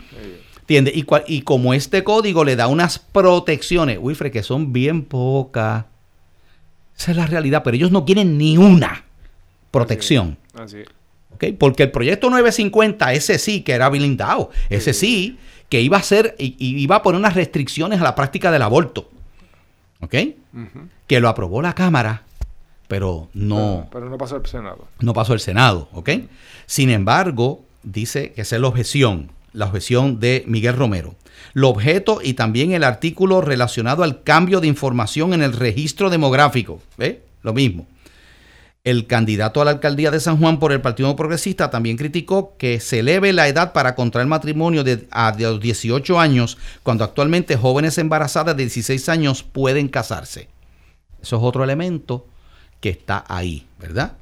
¿Entiendes? Y, y como este código le da unas protecciones, Wilfred, que son bien pocas. Esa es la realidad, pero ellos no quieren ni una protección. Así, Porque el proyecto 950, ese sí que era blindado, ese sí, que iba a ser, y, iba a poner unas restricciones a la práctica del aborto. ¿Ok? Que lo aprobó la Cámara, pero no. Pero, no pasó el Senado. No pasó el Senado, ¿ok? Sin embargo, dice que esa es la objeción la objeción de Miguel Romero. Lo objeto y también el artículo relacionado al cambio de información en el registro demográfico. Lo mismo. El candidato a la alcaldía de San Juan por el Partido Progresista también criticó que se eleve la edad para contraer matrimonio de, a los 18 años, cuando actualmente jóvenes embarazadas de 16 años pueden casarse. Eso es otro elemento que está ahí, ¿verdad?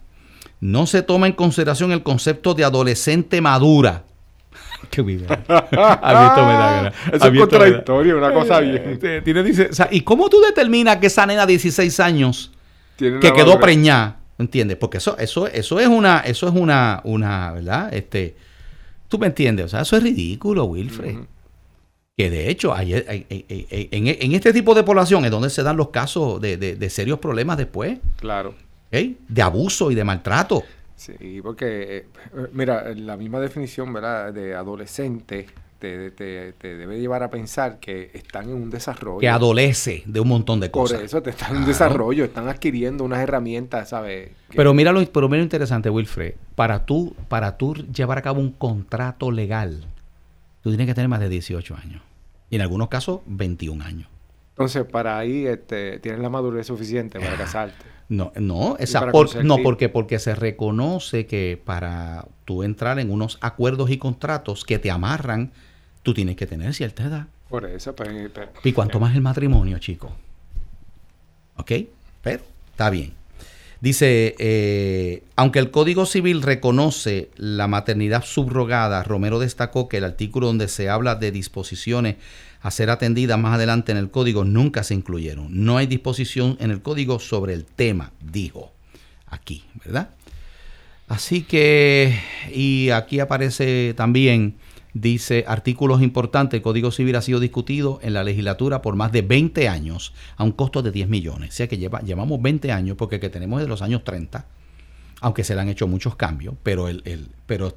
No se toma en consideración el concepto de adolescente madura, Qué bien. A Eso es contradictorio, una cosa bien. Tiene, dice, ¿Y cómo tú determinas que esa nena de 16 años que quedó preñada, ¿entiendes? Porque eso, eso, eso es una, eso es una, una, ¿verdad? Este, tú me entiendes, o sea, eso es ridículo, Wilfred. Que de hecho, hay, en, este tipo de población es donde se dan los casos de, de serios problemas después. Claro. De abuso y de maltrato. Sí, porque, eh, mira, la misma definición, ¿verdad?, de adolescente te, debe llevar a pensar que están en un desarrollo. Que adolece de un montón de cosas. Por eso te están en un desarrollo, están adquiriendo unas herramientas, ¿sabes? Pero mira lo, pero mira lo interesante, Wilfred. Para tú, para tú llevar a cabo un contrato legal, tú tienes que tener más de 18 años. Y en algunos casos, 21 años. Entonces, para ahí este, tienes la madurez suficiente para casarte. No, no, esa no porque, porque se reconoce que para tú entrar en unos acuerdos y contratos que te amarran, tú tienes que tener cierta edad. Por eso, pues, ¿Y cuánto más el matrimonio, chico? ¿Ok? Pero está bien. Dice, eh, aunque el Código Civil reconoce la maternidad subrogada, Romero destacó que el artículo donde se habla de disposiciones a ser atendidas más adelante en el código nunca se incluyeron. No hay disposición en el código sobre el tema, dijo aquí, ¿verdad? Así que, y aquí aparece también, dice, artículos importantes, el Código Civil ha sido discutido en la legislatura por más de 20 años a un costo de 10 millones. O sea que lleva, llevamos 20 años porque que tenemos es de los años 30, aunque se le han hecho muchos cambios, pero, el, el pero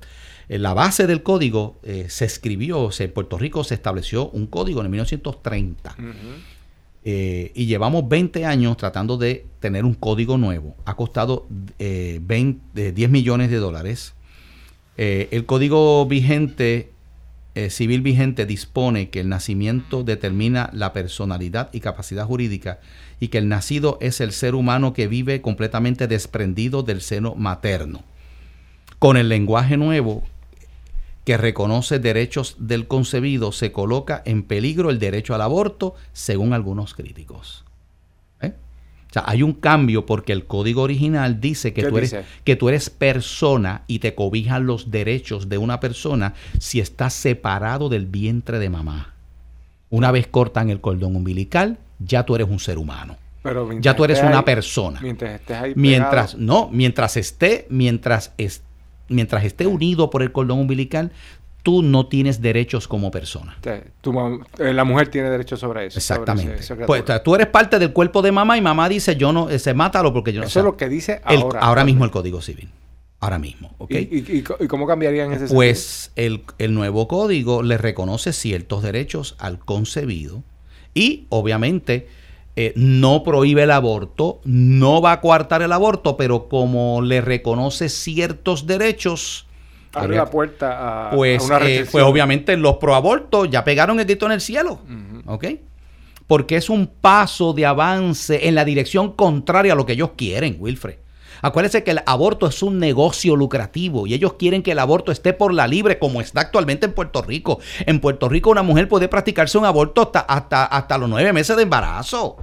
la base del código eh, se escribió, en Puerto Rico se estableció un código en 1930. Eh, y llevamos 20 años tratando de tener un código nuevo. Ha costado 20, eh, 10 millones de dólares. el código vigente, civil vigente, dispone que el nacimiento determina la personalidad y capacidad jurídica y que el nacido es el ser humano que vive completamente desprendido del seno materno. Con el lenguaje nuevo, que reconoce derechos del concebido, se coloca en peligro el derecho al aborto, según algunos críticos. ¿Eh? O sea, hay un cambio porque el código original dice que tú, eres, que tú eres persona y te cobijan los derechos de una persona si estás separado del vientre de mamá. Una vez cortan el cordón umbilical, ya tú eres un ser humano. ya tú eres una persona. Mientras estés ahí. Mientras, no, mientras esté, mientras esté mientras esté unido por el cordón umbilical, tú no tienes derechos como persona. Eh, la mujer tiene derechos sobre eso. Exactamente. pues, tú eres parte del cuerpo de mamá y mamá dice, yo no, se mátalo porque yo no... Eso es lo que dice ahora. ahora mismo el Código Civil. Ahora mismo. ¿Y, cómo cambiaría en ese sentido? Pues el, el nuevo código le reconoce ciertos derechos al concebido y obviamente eh, no prohíbe el aborto, no va a coartar el aborto, pero como le reconoce ciertos derechos, abre la puerta a, pues, una eh, pues obviamente los proabortos ya pegaron el grito en el cielo, ¿ok? Porque es un paso de avance en la dirección contraria a lo que ellos quieren, Wilfred. Acuérdense que el aborto es un negocio lucrativo y ellos quieren que el aborto esté por la libre como está actualmente en Puerto Rico. En Puerto Rico una mujer puede practicarse un aborto hasta, hasta, los nueve meses de embarazo.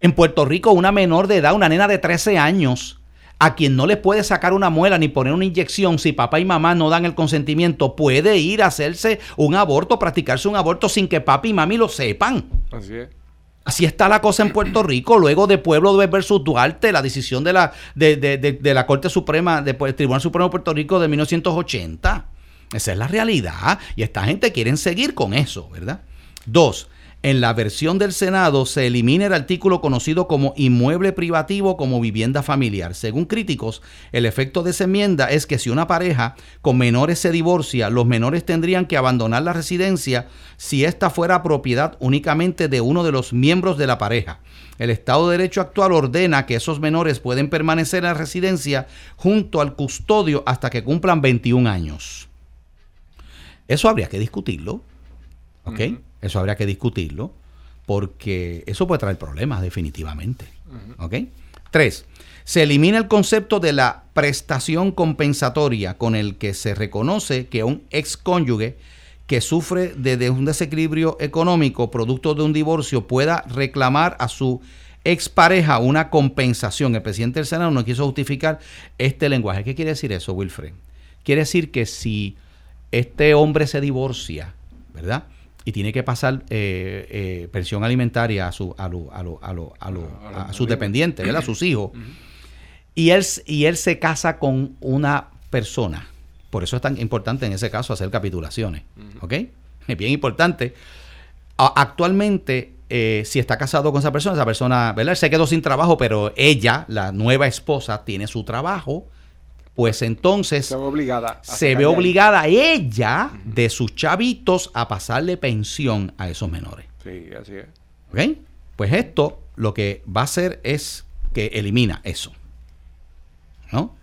En Puerto Rico una menor de edad, una nena de 13 años, a quien no le puede sacar una muela ni poner una inyección si papá y mamá no dan el consentimiento, puede ir a hacerse un aborto, practicarse un aborto sin que papi y mami lo sepan. Así es. Así está la cosa en Puerto Rico, luego de Pueblo versus Duarte, la decisión de la, de, la Corte Suprema, del Tribunal Supremo de Puerto Rico de 1980. Esa es la realidad y esta gente quiere seguir con eso, ¿verdad? Dos, en la versión del Senado se elimina el artículo conocido como inmueble privativo como vivienda familiar. Según críticos, el efecto de esa enmienda es que si una pareja con menores se divorcia, los menores tendrían que abandonar la residencia si ésta fuera propiedad únicamente de uno de los miembros de la pareja. El Estado de Derecho actual ordena que esos menores pueden permanecer en la residencia junto al custodio hasta que cumplan 21 años. Eso habría que discutirlo. ¿Ok? Eso habría que discutirlo porque eso puede traer problemas definitivamente. ¿Ok? Tres, se elimina el concepto de la prestación compensatoria con el que se reconoce que un ex cónyuge que sufre de, un desequilibrio económico producto de un divorcio pueda reclamar a su expareja una compensación. El presidente del Senado no quiso justificar este lenguaje. ¿Qué quiere decir eso, Wilfred? Quiere decir que si este hombre se divorcia, ¿verdad? Y tiene que pasar eh, eh, pensión alimentaria a, su, a, a, a, sus dependientes, a sus hijos, y, él, y él se casa con una persona. Por eso es tan importante en ese caso hacer capitulaciones. ¿Ok? Es bien importante. Actualmente, eh, si está casado con esa persona, esa persona, ¿verdad? se quedó sin trabajo, pero ella, la nueva esposa, tiene su trabajo pues entonces se ve obligada, se ve obligada ella de sus chavitos a pasarle pensión a esos menores. Sí, así es. ¿Ok? Pues esto lo que va a hacer es que elimina eso. ¿No?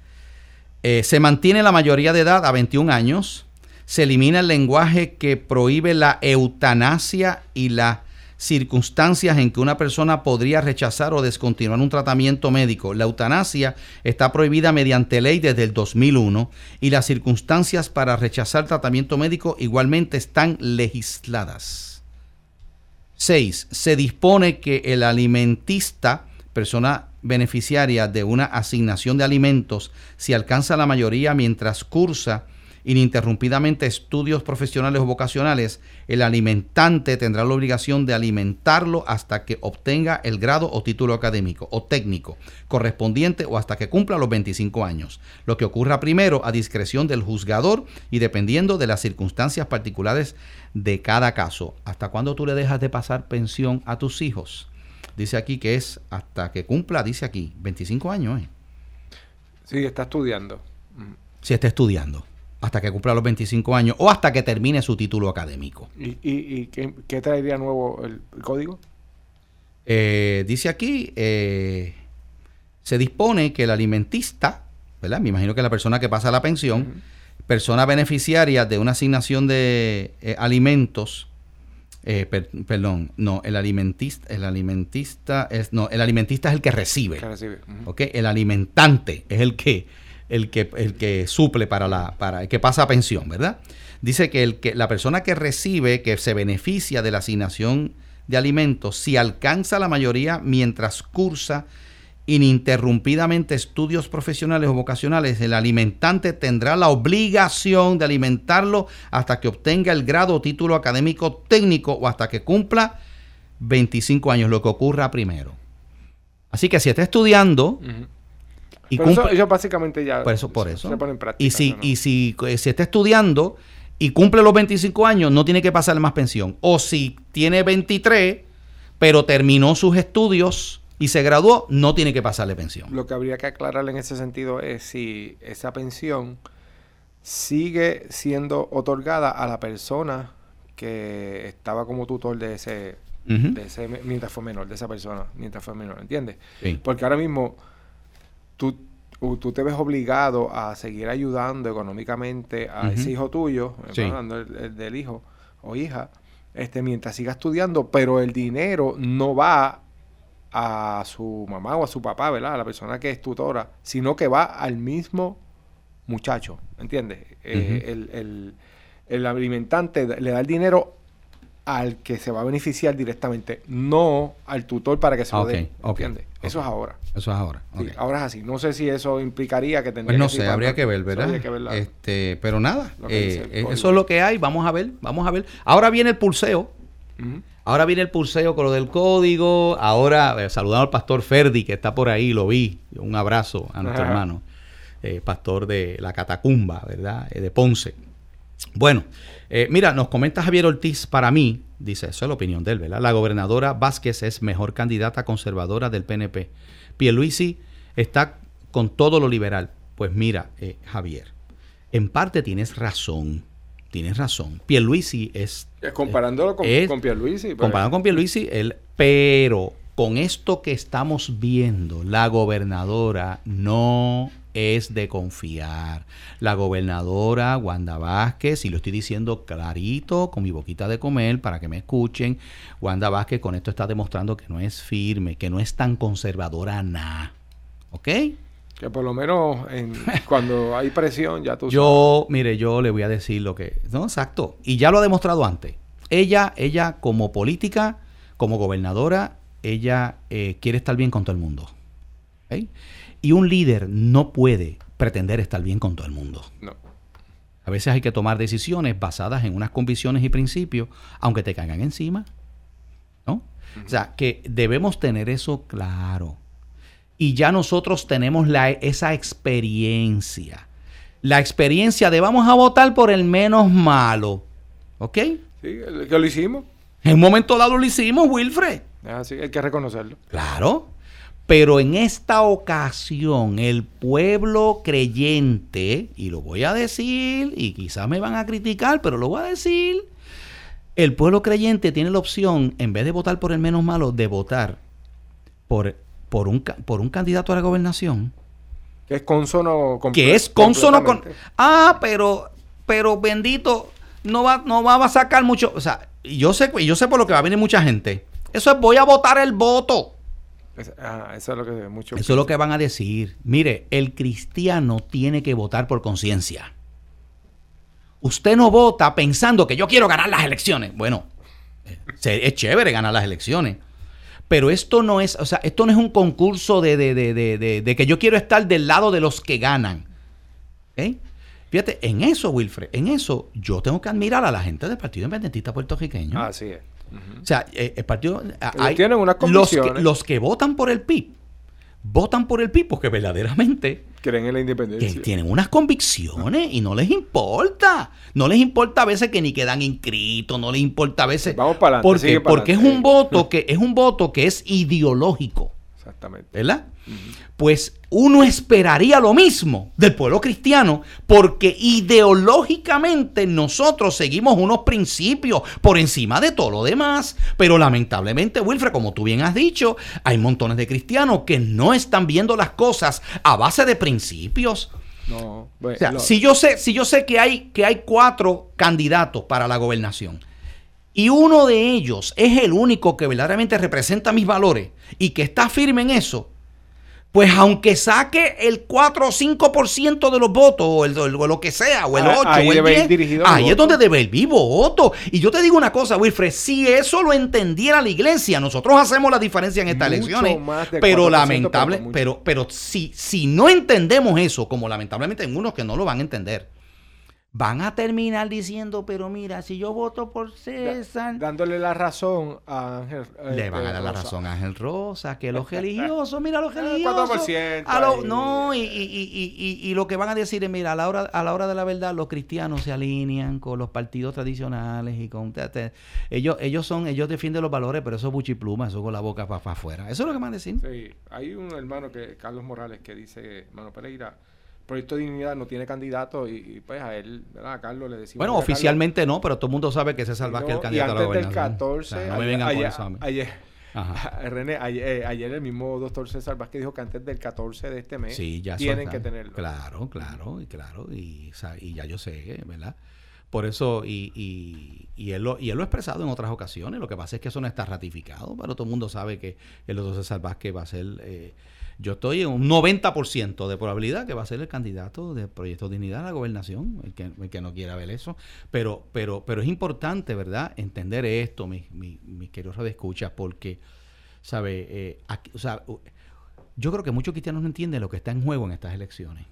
Eh, se mantiene la mayoría de edad a 21 años. Se elimina el lenguaje que prohíbe la eutanasia y la circunstancias en que una persona podría rechazar o descontinuar un tratamiento médico. La eutanasia está prohibida mediante ley desde el 2001 y las circunstancias para rechazar tratamiento médico igualmente están legisladas. 6. Se dispone que el alimentista, persona beneficiaria de una asignación de alimentos, si alcanza la mayoría mientras cursa ininterrumpidamente estudios profesionales o vocacionales, el alimentante tendrá la obligación de alimentarlo hasta que obtenga el grado o título académico o técnico correspondiente o hasta que cumpla los 25 años. Lo que ocurra primero a discreción del juzgador y dependiendo de las circunstancias particulares de cada caso. ¿Hasta cuándo tú le dejas de pasar pensión a tus hijos? Dice aquí que es hasta que cumpla, dice aquí, 25 años. ¿eh? Sí, está estudiando. Si está estudiando hasta que cumpla los 25 años o hasta que termine su título académico. ¿Y, y, qué, traería nuevo el, código? Eh, dice aquí, eh, se dispone que el alimentista, ¿verdad? Me imagino que la persona que pasa la pensión, persona beneficiaria de una asignación de eh, alimentos, perdón, no, el alimentista, el alimentista es, no, el alimentista es el que recibe. El alimentante es el que el que, el que suple para la, para el que pasa a pensión, ¿verdad? Dice que, el que la persona que recibe, que se beneficia de la asignación de alimentos, si alcanza la mayoría mientras cursa ininterrumpidamente estudios profesionales o vocacionales, el alimentante tendrá la obligación de alimentarlo hasta que obtenga el grado o título académico técnico o hasta que cumpla 25 años, lo que ocurra primero. Así que si está estudiando, y eso, básicamente ya por eso, por eso. Y si, y si eh, se está estudiando y cumple los 25 años, no tiene que pasarle más pensión. O si tiene 23, pero terminó sus estudios y se graduó, no tiene que pasarle pensión. Lo que habría que aclararle en ese sentido es si esa pensión sigue siendo otorgada a la persona que estaba como tutor de ese, de ese mientras fue menor, de esa persona, mientras fue menor, ¿entiendes? Porque ahora mismo tú, tú te ves obligado a seguir ayudando económicamente a ese hijo tuyo, hablando del hijo o hija, este, mientras siga estudiando, pero el dinero no va a su mamá o a su papá, ¿verdad? A la persona que es tutora, sino que va al mismo muchacho, ¿entiendes? Eh, el, el, el alimentante le da el dinero al que se va a beneficiar directamente, no al tutor para que se lo Ok, dé. ok, ¿Entiendes? Eso es ahora. Eso es ahora. Sí, ahora es así. No sé si eso implicaría que tendría Pues no que sé, habría que ver, ¿verdad? que verla. Este, pero nada, Lo eh, eh, eso es lo que hay, vamos a ver, vamos a ver. Ahora viene el pulseo, ahora viene el pulseo con lo del código, ahora eh, saludando al pastor Ferdi que está por ahí, lo vi, un abrazo a nuestro Ajá. hermano, eh, pastor de la Catacumba, ¿verdad? De Ponce. Bueno, eh, mira, nos comenta Javier Ortiz, para mí, dice, eso es la opinión de él, ¿verdad? La gobernadora Vázquez es mejor candidata conservadora del PNP. Pierluisi está con todo lo liberal. Pues mira, eh, Javier, en parte tienes razón, tienes razón. Pierluisi es... Comparándolo con, es- con Pierluisi. pues, con Pierluisi, él, pero con esto que estamos viendo, la gobernadora no es de confiar. La gobernadora Wanda Vázquez, y lo estoy diciendo clarito, con mi boquita de comer, para que me escuchen, Wanda Vázquez con esto está demostrando que no es firme, que no es tan conservadora nada. ¿Ok? Que por lo menos en- cuando hay presión ya tú Yo, mire, yo le voy a decir lo que... No, exacto. Y ya lo ha demostrado antes. Ella, ella como política, como gobernadora, ella eh, quiere estar bien con todo el mundo. ¿ok? Y un líder no puede pretender estar bien con todo el mundo. No. A veces hay que tomar decisiones basadas en unas convicciones y principios, aunque te caigan encima. ¿No? O sea, que debemos tener eso claro. Y ya nosotros tenemos la, esa experiencia. La experiencia de vamos a votar por el menos malo. ¿Ok? Sí, el- que lo hicimos. En un momento dado lo hicimos, Wilfred. Es así, hay que reconocerlo. Claro. Pero en esta ocasión, el pueblo creyente, y lo voy a decir, y quizás me van a criticar, pero lo voy a decir, el pueblo creyente tiene la opción, en vez de votar por el menos malo, de votar por, por, un, por un candidato a la gobernación Que es consono con que es consono con... Ah, pero, pero bendito, no va, no va a sacar mucho... O sea, yo sé, yo sé por lo que va a venir mucha gente. Eso es voy a votar el voto. Es- ah, eso es lo que mucho Eso es lo que van a decir. Mire, el cristiano tiene que votar por conciencia. Usted no vota pensando que yo quiero ganar las elecciones. Bueno, eh, es chévere ganar las elecciones. Pero esto no es, o sea, esto no es un concurso de, de- de- de- que yo quiero estar del lado de los que ganan. ¿Ok? Fíjate, en eso, Wilfred, en eso yo tengo que admirar a la gente del Partido Independentista puertorriqueño. Así es. O sea, eh, el partido. tienen unas los que, los que votan por el PIB, votan por el PIB porque verdaderamente Creen en la que independencia. tienen unas convicciones y no les importa. No les importa a veces que ni quedan inscritos, no les importa a veces. Vamos para adelante, Porque, porque es un voto que es un voto que es ideológico, Exactamente. ¿verdad? Pues uno esperaría lo mismo del pueblo cristiano, porque ideológicamente nosotros seguimos unos principios por encima de todo lo demás. Pero lamentablemente, Wilfred, como tú bien has dicho, hay montones de cristianos que no están viendo las cosas a base de principios. No, bueno, O sea, lo- si yo sé, si yo sé que hay, que hay cuatro candidatos para la gobernación y uno de ellos es el único que verdaderamente representa mis valores y que está firme en eso, pues aunque saque el 4 o 5% de los votos, o, el- o lo que sea, o el Ah, 8 ahí o el debe ir 10, dirigido el ahí es donde debe el vivo voto. Y yo te digo una cosa, Wilfred, si eso lo entendiera la iglesia, nosotros hacemos la diferencia en estas Mucho elecciones. Pero 4%, lamentable, pero, pero si, si no entendemos eso, como lamentablemente hay unos que no lo van a entender, van a terminar diciendo, pero mira, si yo voto por César, dándole la razón a Ángel. le este, van a dar la razón a Ángel Rosa, que los religiosos, mira los Ah, religiosos. 4% a lo- ahí. no, y, y- y- y- y lo que van a decir es, mira, a la, hora, a la hora de la verdad, los cristianos se alinean con los partidos tradicionales y con... te- te- ellos, ellos son, ellos defienden los valores, pero eso es buchipluma, eso con la boca para afuera. Eso es lo que van a decir. Sí, hay un hermano que, Carlos Morales, que dice, hermano Pereira, Proyecto de Dignidad no tiene candidato y, y, pues a él, ¿verdad? A Carlos le decimos. Bueno, "Mira, Carlos, oficialmente no, pero todo el mundo sabe que César Vázquez es el candidato a la y antes del gobernación. 14, O sea, no me ayer- vengan con ayer, eso a mí. ayer, Ajá. René, ayer, eh, ayer el mismo doctor César Vázquez dijo que antes del 14 de este mes Sí, ya tienen que tenerlo. Claro, claro, y claro, y ya yo sé, ¿verdad? Por eso, y, y, y, él lo, y él lo ha expresado en otras ocasiones. Lo que pasa es que eso no está ratificado, pero todo el mundo sabe que el doctor César Vázquez va a ser. Eh, yo estoy en un 90% de probabilidad que va a ser el candidato de Proyecto Dignidad a la gobernación, el que, el que no quiera ver eso. Pero, pero, pero es importante, ¿verdad?, entender esto, mis, mis, mis queridos escuchas, porque, ¿sabe? Eh, aquí, o sea, yo creo que muchos cristianos no entienden lo que está en juego en estas elecciones.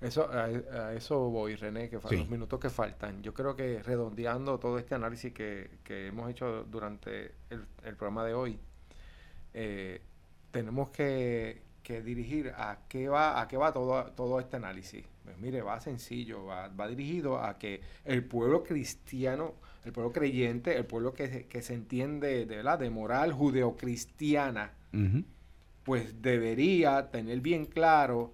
Eso, a, a, eso voy, René, que sí. los minutos que faltan. Yo creo que redondeando todo este análisis que, que hemos hecho durante el, el programa de hoy, eh, tenemos que, que, dirigir a qué va, a qué va todo, todo este análisis. Pues mire, va sencillo, va, va dirigido a que el pueblo cristiano, el pueblo creyente, el pueblo que, que se entiende de, de moral judeocristiana, uh -huh. pues debería tener bien claro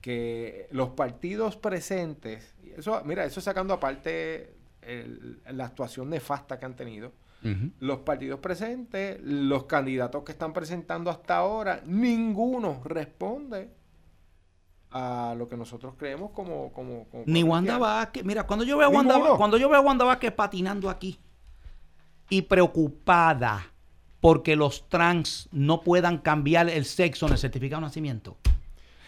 que los partidos presentes, eso, mira, eso sacando aparte el, la actuación nefasta que han tenido, uh -huh. los partidos presentes, los candidatos que están presentando hasta ahora, ninguno responde a lo que nosotros creemos como... como, como Ni Wanda Vázquez. Mira, cuando yo veo a Wanda, cuando yo veo a Wanda Vázquez patinando aquí y preocupada porque los trans no puedan cambiar el sexo en el certificado de nacimiento.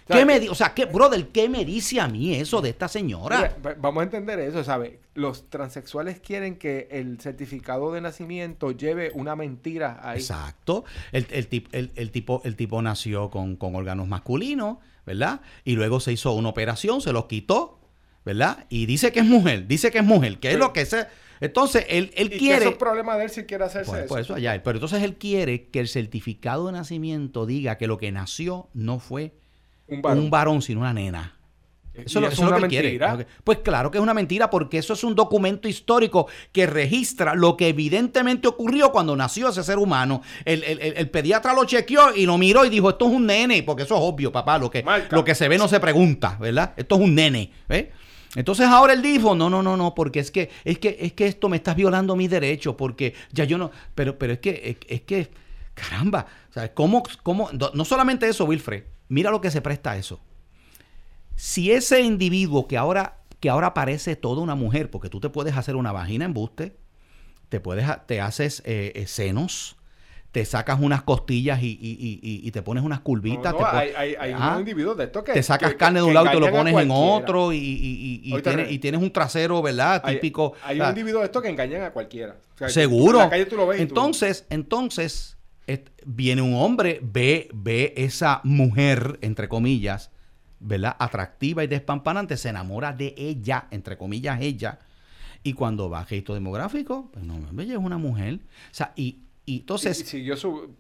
¿Qué me, o sea, ¿qué, brother, ¿qué me dice a mí eso de esta señora? Mira, vamos a entender eso, ¿sabes? Los transexuales quieren que el certificado de nacimiento lleve una mentira ahí. Exacto. El, el, el, el tipo, el tipo nació con, con, órganos masculinos, ¿verdad? Y luego se hizo una operación, se los quitó, ¿verdad? Y dice que es mujer, dice que es mujer, que sí. es lo que se... Entonces, él, él y quiere... Que eso es problema de él si quiere hacerse pues, eso. Pues eso allá. Pero entonces él quiere que el certificado de nacimiento diga que lo que nació no fue un varón, un varón sino una nena. Eso, lo, eso es lo que él quiere. Pues claro que es una mentira porque eso es un documento histórico que registra lo que evidentemente ocurrió cuando nació ese ser humano. El, el, el pediatra lo chequeó y lo miró y dijo, esto es un nene, porque eso es obvio, papá, lo que, lo que se ve no se pregunta, ¿verdad? Esto es un nene, ¿ves? Entonces ahora él dijo, no, no, no, no, porque es que, es que, es que esto me estás violando mis derechos, porque ya yo no, pero, pero es que, es, es que, caramba, ¿sabes? ¿Cómo, cómo, no solamente eso, Wilfred, mira lo que se presta a eso. Si ese individuo que ahora, que ahora parece toda una mujer, porque tú te puedes hacer una vagina embuste, te puedes, te haces eh, eh, senos, te sacas unas costillas y, y, y, y, te pones unas curvitas. No, no, te hay, hay, hay ah, individuos de estos que. Te sacas que, carne de un lado y te lo pones en otro y, tienes, y, tienes, un trasero, ¿verdad? Típico. Hay, hay un individuo de estos que engañan a cualquiera. O sea, Seguro. En la calle tú lo ves. Entonces, tú... entonces, viene un hombre, ve, ve esa mujer, entre comillas, ¿verdad? Atractiva y despampanante, se enamora de ella, entre comillas, ella. Y cuando va a registro demográfico, pues no, ella es una mujer. O sea, y, y entonces... Y, y siguió su,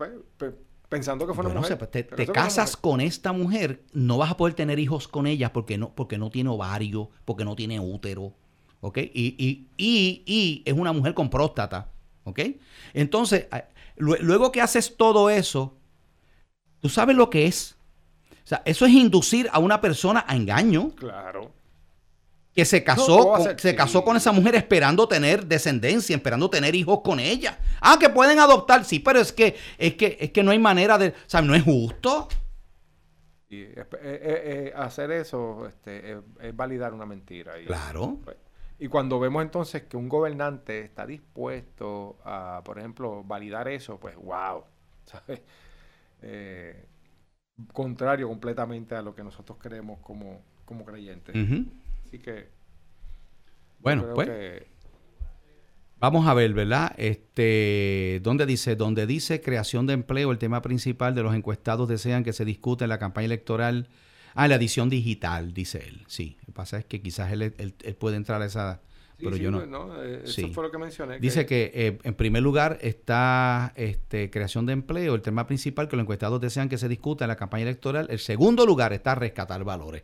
pensando que fue una bueno, mujer. O sea, te, te casas con esta mujer, no vas a poder tener hijos con ella porque no, porque no tiene ovario, porque no tiene útero. ¿Ok? Y, y, y, y es una mujer con próstata. ¿Ok? Entonces, luego que haces todo eso, tú sabes lo que es. O sea, eso es inducir a una persona a engaño. Claro que se casó, no, con, se casó con esa mujer esperando tener descendencia, esperando tener hijos con ella. Ah, que pueden adoptar, sí, pero es que es que es que no hay manera de, o sea, no es justo. Y eh, eh, eh, hacer eso este, es validar una mentira. Y, claro. Pues, y cuando vemos entonces que un gobernante está dispuesto a, por ejemplo, validar eso, pues wow, ¿sabes? Eh, contrario completamente a lo que nosotros creemos como, como creyentes. Uh -huh. Así que. Bueno, pues. Que... Vamos a ver, ¿verdad? Este, ¿dónde dice? Donde dice creación de empleo, el tema principal de los encuestados desean que se discute en la campaña electoral. Ah, la edición digital, dice él. Sí. Lo que pasa es que quizás él, él, él puede entrar a esa. Sí, pero sí, yo no. no eh, eso sí. fue lo que mencioné. Dice que, que eh, en primer lugar está este, creación de empleo, el tema principal que los encuestados desean que se discuta en la campaña electoral. El segundo lugar está rescatar valores.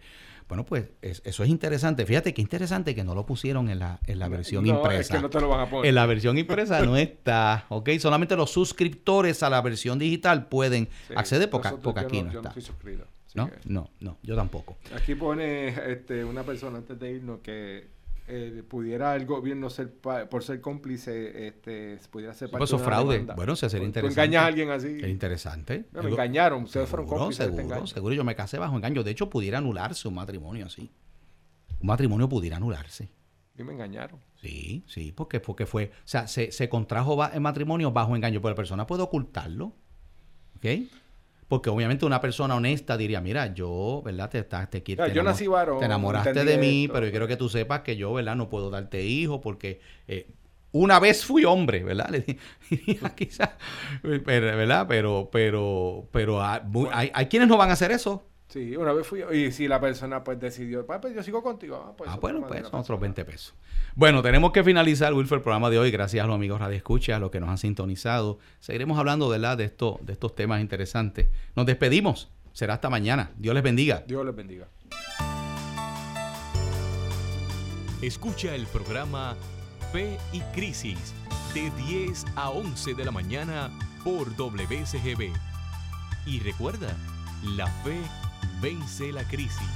Bueno, pues es, eso es interesante. Fíjate qué interesante que no lo pusieron en la, en la versión no, impresa. Es que no te lo van a poner. En la versión impresa no está, ¿ok? Solamente los suscriptores a la versión digital pueden sí, acceder porque, porque aquí no, no, yo está. No, estoy suscrito, ¿No? no, no, yo tampoco. Aquí pone este, una persona antes de irnos que eh, pudiera el gobierno ser por ser cómplice este pudiera ser parte eso de fraude demanda. bueno se sería interesante tú engañas a alguien así es interesante no, me engañaron ustedes fueron cómplices seguro, este seguro yo me casé bajo engaño de hecho pudiera anularse un matrimonio así un matrimonio pudiera anularse Y me engañaron. Sí, sí, porque, porque fue, o sea, se, se contrajo en matrimonio bajo engaño, pero la persona puede ocultarlo, ¿ok? Porque obviamente una persona honesta diría, mira, yo, ¿verdad? Te, estás- te, Claro, te yo nací varón, te enamoraste de mí, esto. pero yo quiero que tú sepas que yo, ¿verdad? No puedo darte hijos porque eh, una vez fui hombre, ¿verdad? Le quizás, ¿verdad? Pero, pero, pero hay, hay, hay quienes no van a hacer eso. Sí, una vez fui y si la persona pues decidió, "Pa, pues yo sigo contigo. Ah, pues, Ah, bueno, pues son otros personal. 20 pesos. Bueno, tenemos que finalizar, Wilfer, el programa de hoy. Gracias a los amigos Radio Escucha, a los que nos han sintonizado. Seguiremos hablando ¿verdad? de, esto, de estos temas interesantes. Nos despedimos. Será hasta mañana. Dios les bendiga. Dios les bendiga. Escucha el programa Fe y Crisis de 10 a 11 de la mañana por WCGB. Y recuerda, la fe vence la crisis.